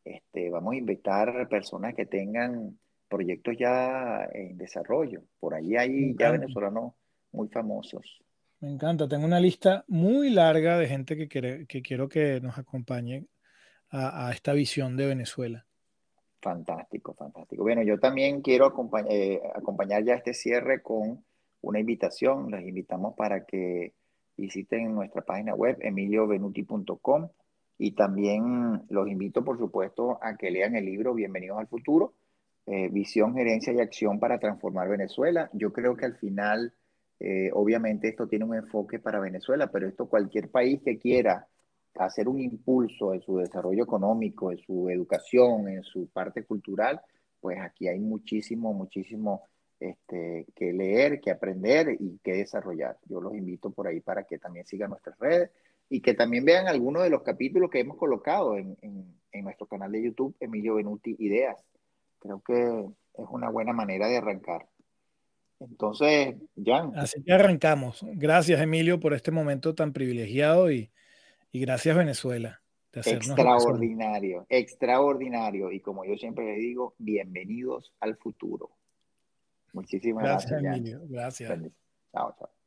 Este, vamos a invitar personas que tengan proyectos ya en desarrollo. Por allí hay ya venezolanos muy famosos. Me encanta, tengo una lista muy larga de gente que, quiere, que quiero que nos acompañe a, esta visión de Venezuela. Fantástico, fantástico. Bueno, yo también quiero eh, acompañar ya este cierre con una invitación. Les invitamos para que visiten nuestra página web emiliovenuti.com y también los invito, por supuesto, a que lean el libro Bienvenidos al Futuro eh, visión, gerencia y acción para transformar Venezuela. Yo creo que al final, eh, obviamente esto tiene un enfoque para Venezuela, pero esto cualquier país que quiera hacer un impulso en su desarrollo económico, en su educación, en su parte cultural, pues aquí hay muchísimo, muchísimo este, que leer, que aprender y que desarrollar. Yo los invito por ahí para que también sigan nuestras redes y que también vean algunos de los capítulos que hemos colocado en, en nuestro canal de YouTube, Emilio Benuti Ideas. Creo que es una buena manera de arrancar. Entonces, ya. Así que arrancamos. Gracias, Emilio, por este momento tan privilegiado y, y gracias, Venezuela. extraordinario, extraordinario. Y como yo siempre les digo, bienvenidos al futuro. Muchísimas gracias. Gracias, Emilio. Gracias. Chao, chao.